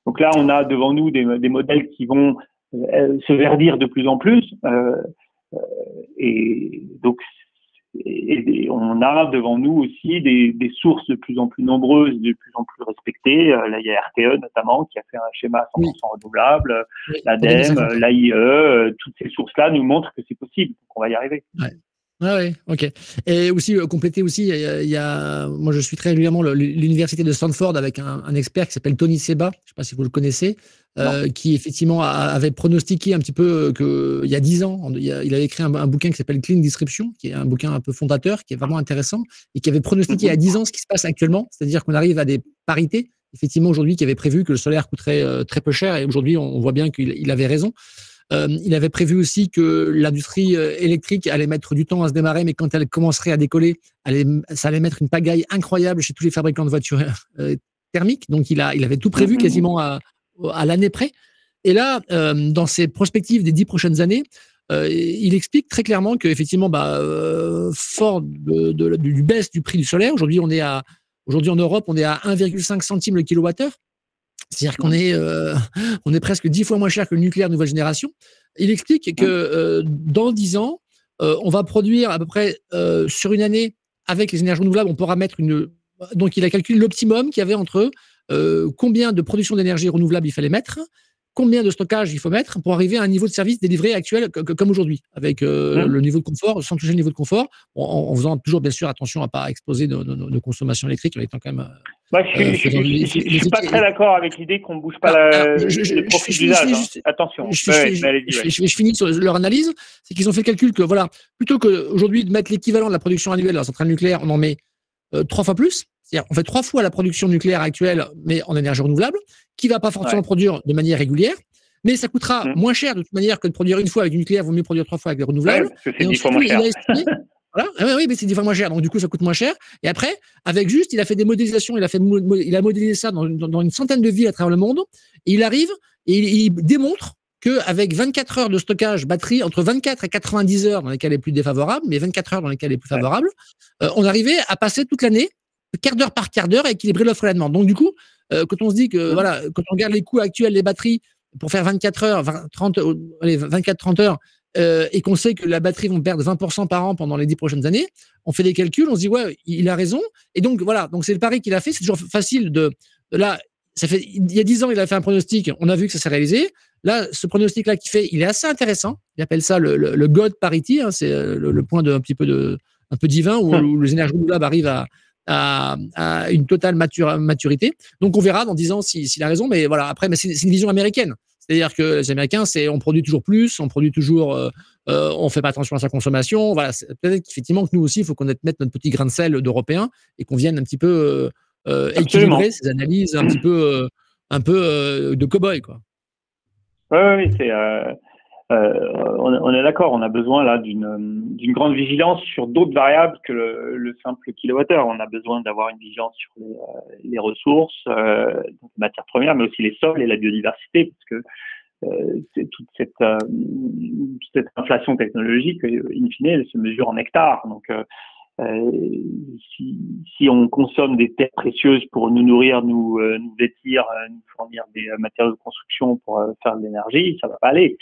Donc là, on a devant nous des, des modèles qui vont euh, se verdir de plus en plus. Euh, euh et donc, et, on a devant nous aussi des, des, sources de plus en plus nombreuses, de plus en plus respectées. Euh, là, il y a RTE notamment qui a fait un schéma 100% renouvelable, l'ADEME, l'AIE, toutes ces sources-là nous montrent que c'est possible, qu'on va y arriver. Ouais. Ah oui, ok. Et aussi, euh, compléter aussi, il y, a, moi je suis très régulièrement l'université de Stanford avec un, un expert qui s'appelle Tony Seba, je ne sais pas si vous le connaissez, euh, qui effectivement avait pronostiqué un petit peu euh, qu'il y a dix ans, il, il, avait écrit un, un bouquin qui s'appelle Clean Description, qui est un bouquin un peu fondateur, qui est vraiment intéressant, et qui avait pronostiqué il y a dix ans ce qui se passe actuellement, c'est-à-dire qu'on arrive à des parités, effectivement aujourd'hui, qui avait prévu que le solaire coûterait euh, très peu cher, et aujourd'hui on, on voit bien qu'il avait raison. Euh, il avait prévu aussi que l'industrie euh, électrique allait mettre du temps à se démarrer, mais quand elle commencerait à décoller, ça allait mettre une pagaille incroyable chez tous les fabricants de voitures euh, thermiques. Donc il, a, il avait tout prévu quasiment à, à l'année près. Et là, dans ses prospectives des dix prochaines années, il explique très clairement qu'effectivement, bah, fort de, du baisse du prix du solaire, aujourd'hui on est à aujourd'hui en Europe, on est à 1,5 centime le kilowattheure. C'est-à-dire qu'on est, on est presque dix fois moins cher que le nucléaire nouvelle génération. Il explique que dans dix ans, on va produire à peu près sur une année avec les énergies renouvelables, on pourra mettre une. Donc, il a calculé l'optimum qu'il y avait entre combien de production d'énergie renouvelable il fallait mettre combien de stockage il faut mettre pour arriver à un niveau de service délivré actuel comme aujourd'hui, avec euh, mmh. le niveau de confort, sans toucher le niveau de confort, en, faisant toujours bien sûr attention à ne pas exploser nos, consommations électriques, en étant quand même. Moi, je ne suis, pas très d'accord avec l'idée qu'on ne bouge pas la, les profils d'usage. Attention. Je, finis sur leur analyse, c'est qu'ils ont fait le calcul que voilà, plutôt qu'aujourd'hui de mettre l'équivalent de la production annuelle de la centrale nucléaire, on en met euh, trois fois plus. C'est-à-dire on fait trois fois la production nucléaire actuelle, mais en énergie renouvelable, qui va pas forcément produire de manière régulière, mais ça coûtera mmh. moins cher de toute manière que de produire une fois avec du nucléaire, vaut mieux produire trois fois avec des renouvelables. c'est dix fois moins cher. *laughs* voilà. Ah oui, mais c'est dix fois moins cher, donc du coup ça coûte moins cher. Et après, avec juste, il a fait des modélisations, il a fait, il a modélisé ça dans, une centaine de villes à travers le monde. Et il arrive et il, démontre qu'avec 24 heures de stockage batterie, entre 24 et 90 heures dans lesquelles elle est plus défavorable, mais 24 heures dans lesquelles elle est plus favorable, euh, on arrivait à passer toute l'année quart d'heure par quart d'heure, à équilibrer l'offre et la demande. Donc, du coup, euh, quand on se dit que, voilà, quand on regarde les coûts actuels des batteries pour faire 24 heures, 20, 30, 24, 30 heures, euh, et qu'on sait que la batterie vont perdre 20% par an pendant les 10 prochaines années, on fait des calculs, on se dit, ouais, il a raison. Et donc, voilà, donc c'est le pari qu'il a fait. C'est toujours facile de, là, ça fait, il y a 10 ans, il a fait un pronostic, on a vu que ça s'est réalisé. Là, ce pronostic-là qu'il fait, il est assez intéressant. Il appelle ça le, le, God parity, hein, c'est euh, le, point de un petit peu de, un peu divin où, où les énergies renouvelables arrivent à, à, une totale maturité. Donc on verra dans 10 ans s'il si, a raison, mais voilà, après, mais c'est une vision américaine. C'est-à-dire que les Américains, c'est on produit toujours plus, on produit toujours, euh, euh on fait pas attention à sa consommation. Voilà, peut-être qu'effectivement que nous aussi, il faut qu'on mette notre petit grain de sel d'Européens et qu'on vienne un petit peu euh, euh équilibrer ces analyses un petit peu, euh, un peu de cow-boy. Oui, oui, c'est euh, on, est d'accord, on a besoin là d'une grande vigilance sur d'autres variables que le, simple kilowattheure. On a besoin d'avoir une vigilance sur les, euh, ressources, euh, donc matières premières, mais aussi les sols et la biodiversité, parce que euh, toute cette, cette inflation technologique, in fine, elle se mesure en hectares. Donc, si, si, on consomme des terres précieuses pour nous nourrir, nous, nous vêtir, nous fournir des matériaux de construction pour faire de l'énergie, ça va pas aller.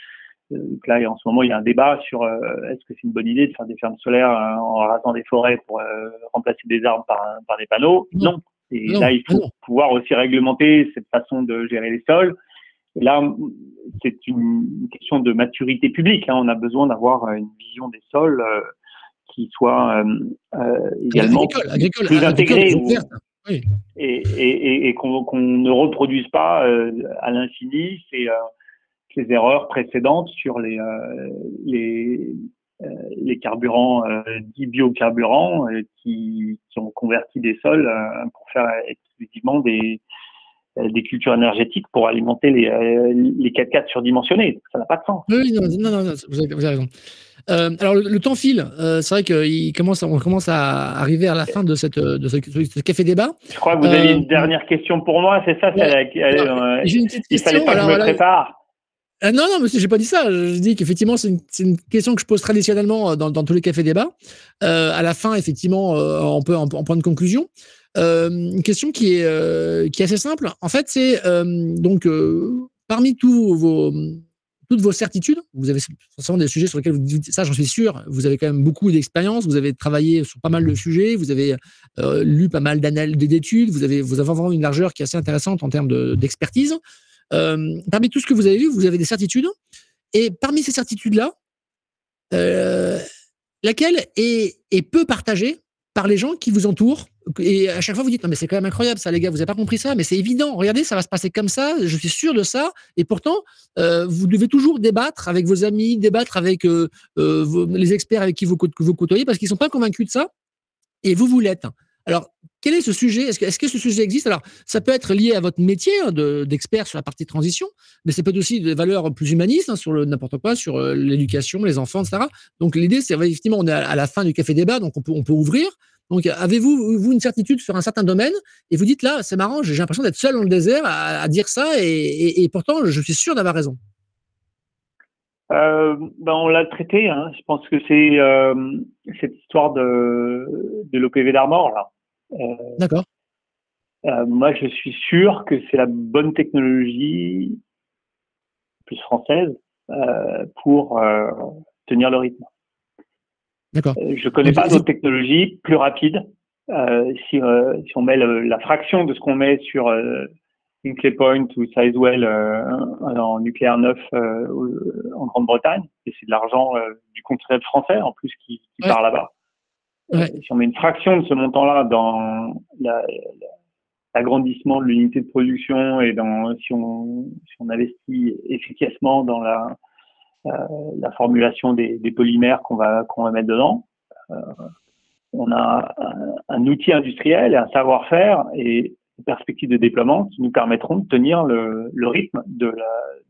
Donc là, en ce moment, il y a un débat sur euh, est-ce que c'est une bonne idée de faire des fermes solaires euh, en rasant des forêts pour euh, remplacer des arbres par, par des panneaux? Non. Et là, il faut pouvoir aussi réglementer cette façon de gérer les sols. Et là, c'est une question de maturité publique. Hein. On a besoin d'avoir une vision des sols qui soit également plus intégrée. Et, et, et qu'on ne reproduise pas à l'infini. C'est les erreurs précédentes sur les, euh, les, euh, les carburants euh, dits biocarburants qui, qui ont converti des sols pour faire exclusivement des, des cultures énergétiques pour alimenter les, les 4x4 surdimensionnés. Ça n'a pas de sens. Oui, non, non, non, vous, avez, raison. Alors le, temps file. c'est vrai qu'on commence, on commence à arriver à la fin de, cette, de ce, café débat. Je crois que vous avez une dernière question pour moi, c'est ça J'ai une petite question. Il fallait pas que je me prépare. Euh, non, non, monsieur, j'ai pas dit ça. Je dis qu'effectivement, c'est une, question que je pose traditionnellement euh, dans, tous les cafés débats. Euh, à la fin, effectivement, on peut en, point de conclusion. une question qui est, qui est assez simple. En fait, c'est donc parmi tous vos, toutes vos certitudes, vous avez forcément des sujets sur lesquels vous dites ça, j'en suis sûr. Vous avez quand même beaucoup d'expérience, vous avez travaillé sur pas mal de sujets, vous avez lu pas mal d'études, vous avez, vous avez vraiment une largeur qui est assez intéressante en termes d'expertise. Euh, parmi tout ce que vous avez vu, vous avez des certitudes. Et parmi ces certitudes-là, euh, laquelle est, peu partagée par les gens qui vous entourent et à chaque fois, vous dites, non, mais c'est quand même incroyable ça, les gars, vous n'avez pas compris ça, mais c'est évident. Regardez, ça va se passer comme ça, je suis sûr de ça. Et pourtant, euh, vous devez toujours débattre avec vos amis, débattre avec les experts avec qui vous, vous côtoyez, parce qu'ils ne sont pas convaincus de ça. Et vous, vous l'êtes. Alors, quel est ce sujet? Est-ce que, ce sujet existe? Alors, ça peut être lié à votre métier hein, d'expert sur la partie transition, mais c'est peut être aussi des valeurs plus humanistes hein, sur n'importe quoi, sur euh, l'éducation, les enfants, etc. Donc, l'idée, c'est effectivement, on est à, la fin du café débat, donc on peut, on peut ouvrir. Donc, avez-vous vous une certitude sur un certain domaine et vous dites là, c'est marrant, j'ai l'impression d'être seul dans le désert à, dire ça et, pourtant, je suis sûr d'avoir raison. euh, ben on l'a traité. Hein. Je pense que c'est euh, cette histoire de, de l'OPV d'Armor là. Euh, D'accord. Euh, moi, je suis sûr que c'est la bonne technologie plus française pour tenir le rythme. D'accord. je connais pas d'autres technologies plus rapides. si, si on met la fraction de ce qu'on met sur Hinkley Point ou Sizewell euh, en nucléaire neuf euh, en Grande-Bretagne. Et c'est de l'argent euh, du contribuable français en plus qui, qui part là-bas. Ouais. si on met une fraction de ce montant-là dans l'agrandissement de l'unité de production et dans si on, si on investit efficacement dans la, la formulation des, des polymères qu'on va qu'on va mettre dedans, on a un, un, outil industriel et un savoir-faire et perspectives de déploiement qui nous permettront de tenir le, le rythme de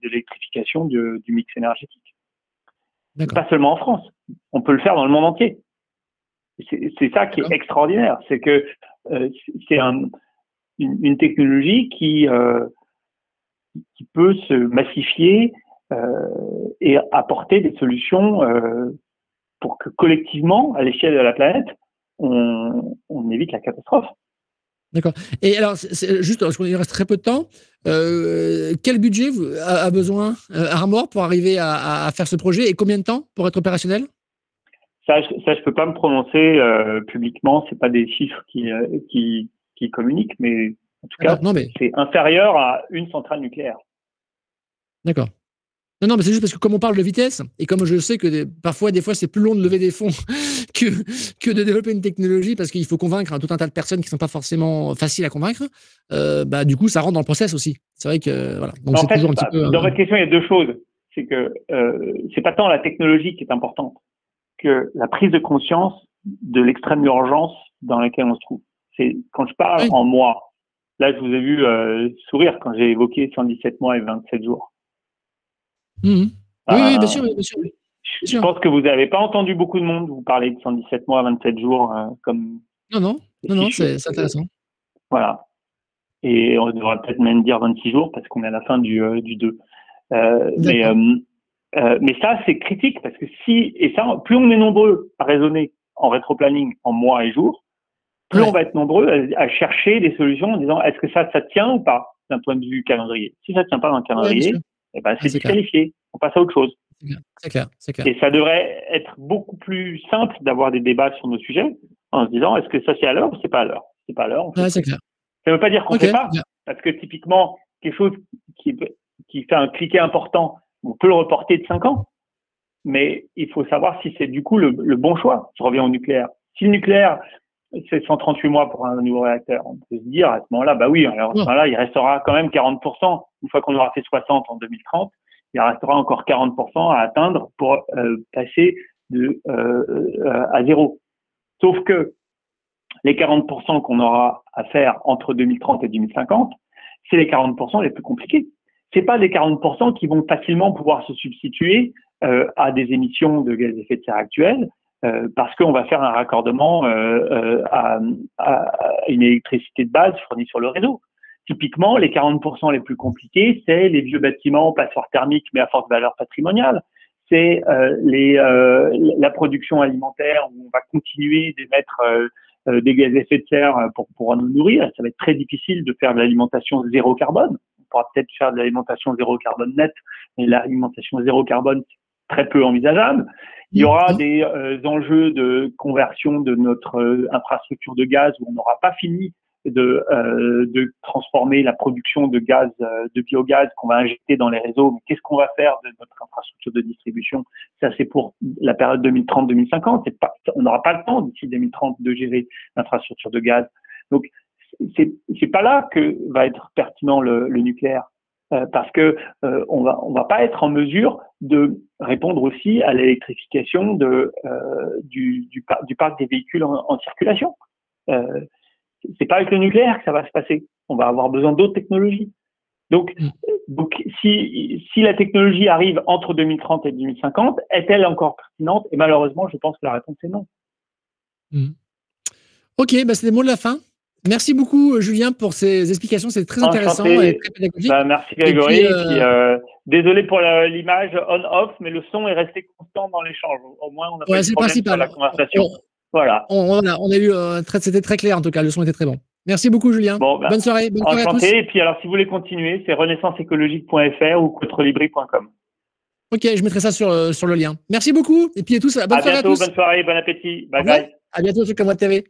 l'électrification du, du, mix énergétique. Pas seulement en France, on peut le faire dans le monde entier. C'est ça qui est extraordinaire, c'est que euh, c'est un, une, une, technologie qui, euh, qui peut se massifier euh, et apporter des solutions euh, pour que collectivement, à l'échelle de la planète, on, on évite la catastrophe. D'accord. Et alors, juste parce qu'il reste très peu de temps, euh, quel budget a, besoin euh, Armor pour arriver à, faire ce projet et combien de temps pour être opérationnel? Ça, ça, je peux pas me prononcer euh, publiquement. C'est pas des chiffres qui, euh, qui, qui communiquent, mais en tout cas, mais... c'est inférieur à une centrale nucléaire. D'accord. Non, non, mais c'est juste parce que comme on parle de vitesse, et comme je sais que parfois, des fois, c'est plus long de lever des fonds *laughs* que, que de développer une technologie parce qu'il faut convaincre un, tout un tas de personnes qui ne sont pas forcément faciles à convaincre, euh, bah, du coup, ça rentre dans le process aussi. C'est vrai que, voilà. Donc, c'est toujours un petit peu. Dans votre question, il y a deux choses. C'est que euh, c'est pas tant la technologie qui est importante que la prise de conscience de l'extrême urgence dans laquelle on se trouve. C'est quand je parle en mois. Là, je vous ai vu euh, sourire quand j'ai évoqué 117 mois et 27 jours. Mmh. Oui, oui, bien sûr, bien sûr. Je pense que vous n'avez pas entendu beaucoup de monde vous parler de 117 mois, 27 jours euh, comme. Non, non, non, non c'est intéressant. Voilà. Et on devrait peut-être même dire 26 jours parce qu'on est à la fin du, euh, du 2. Euh, mais, euh, mais ça, c'est critique parce que si, et ça, plus on est nombreux à raisonner en rétro-planning en mois et jours, plus on va être nombreux à, à, chercher des solutions en disant est-ce que ça, ça tient ou pas d'un point de vue calendrier? Si ça ne tient pas dans le calendrier, eh ben, c'est disqualifié. On passe à autre chose. C'est clair, c'est clair. Et ça devrait être beaucoup plus simple d'avoir des débats sur nos sujets en se disant est-ce que ça c'est à l'heure ou c'est pas à l'heure? C'est pas à l'heure. Ouais, c'est clair. Ça ne veut pas dire qu'on ne fait pas, parce que typiquement, quelque chose qui, qui fait un cliquet important, on peut le reporter de 5 ans, mais il faut savoir si c'est du coup le, le, bon choix. Je reviens au nucléaire. Si le nucléaire, c'est 138 mois pour un nouveau réacteur, on peut se dire à ce moment-là, bah oui, alors là, il restera quand même 40%. Une fois qu'on aura fait 60 en 2030, il restera encore 40% à atteindre pour euh, passer euh, euh, à zéro. Sauf que les 40% qu'on aura à faire entre 2030 et 2050, c'est les 40% les plus compliqués. C'est pas les 40% qui vont facilement pouvoir se substituer à des émissions de gaz à effet de serre actuelles, parce qu'on va faire un raccordement à, une électricité de base fournie sur le réseau. Typiquement, les 40% les plus compliqués, c'est les vieux bâtiments passoires thermiques mais à forte valeur patrimoniale. C'est euh, euh, la production alimentaire où on va continuer d'émettre euh, euh, des gaz à effet de serre pour pouvoir nous nourrir. Ça va être très difficile de faire de l'alimentation zéro carbone. On pourra peut-être faire de l'alimentation zéro carbone net, mais l'alimentation zéro carbone, c'est très peu envisageable. Il y aura des enjeux de conversion de notre infrastructure de gaz où on n'aura pas fini de, euh, de transformer la production de gaz, euh, de biogaz qu'on va injecter dans les réseaux. Mais qu'est-ce qu'on va faire de notre infrastructure de distribution? Ça, c'est pour la période 2030-2050. C'est pas, on n'aura pas le temps d'ici 2030 de gérer l'infrastructure de gaz. Donc, c'est, c'est pas là que va être pertinent le, le nucléaire. Euh, parce que euh, on va on va pas être en mesure de répondre aussi à l'électrification de euh, du, du, parc des véhicules en, en circulation. Euh, c'est pas avec le nucléaire que ça va se passer. On va avoir besoin d'autres technologies. Donc, mm. donc si, si la technologie arrive entre 2030 et 2050, est-elle encore pertinente? Et malheureusement, je pense que la réponse est non. Mm. Ok, bah c'est les mots de la fin. Merci beaucoup, Julien, pour ces explications. C'est très intéressant et très pédagogique. Bah, merci, Grégory. Et puis, euh... désolé pour l'image on-off, mais le son est resté constant dans l'échange. Au moins, on a pas Ouais, de c'est le problème sur principal. la conversation. On, Voilà. on- on a, on a eu, euh, c'était très clair en tout cas, le son était très bon. Merci beaucoup Julien. Bon, bah, bonne soirée, bonne soirée à tous. Et puis, alors, si vous voulez continuer, c'est renaissanceécologique.fr ou cotrelibri.com. Ok, je mettrai ça sur, euh, sur le lien. Merci beaucoup et puis à tous, bonne À soirée à bientôt, tous. bonne soirée, bon appétit. Bye bye. À bientôt sur Comme TV.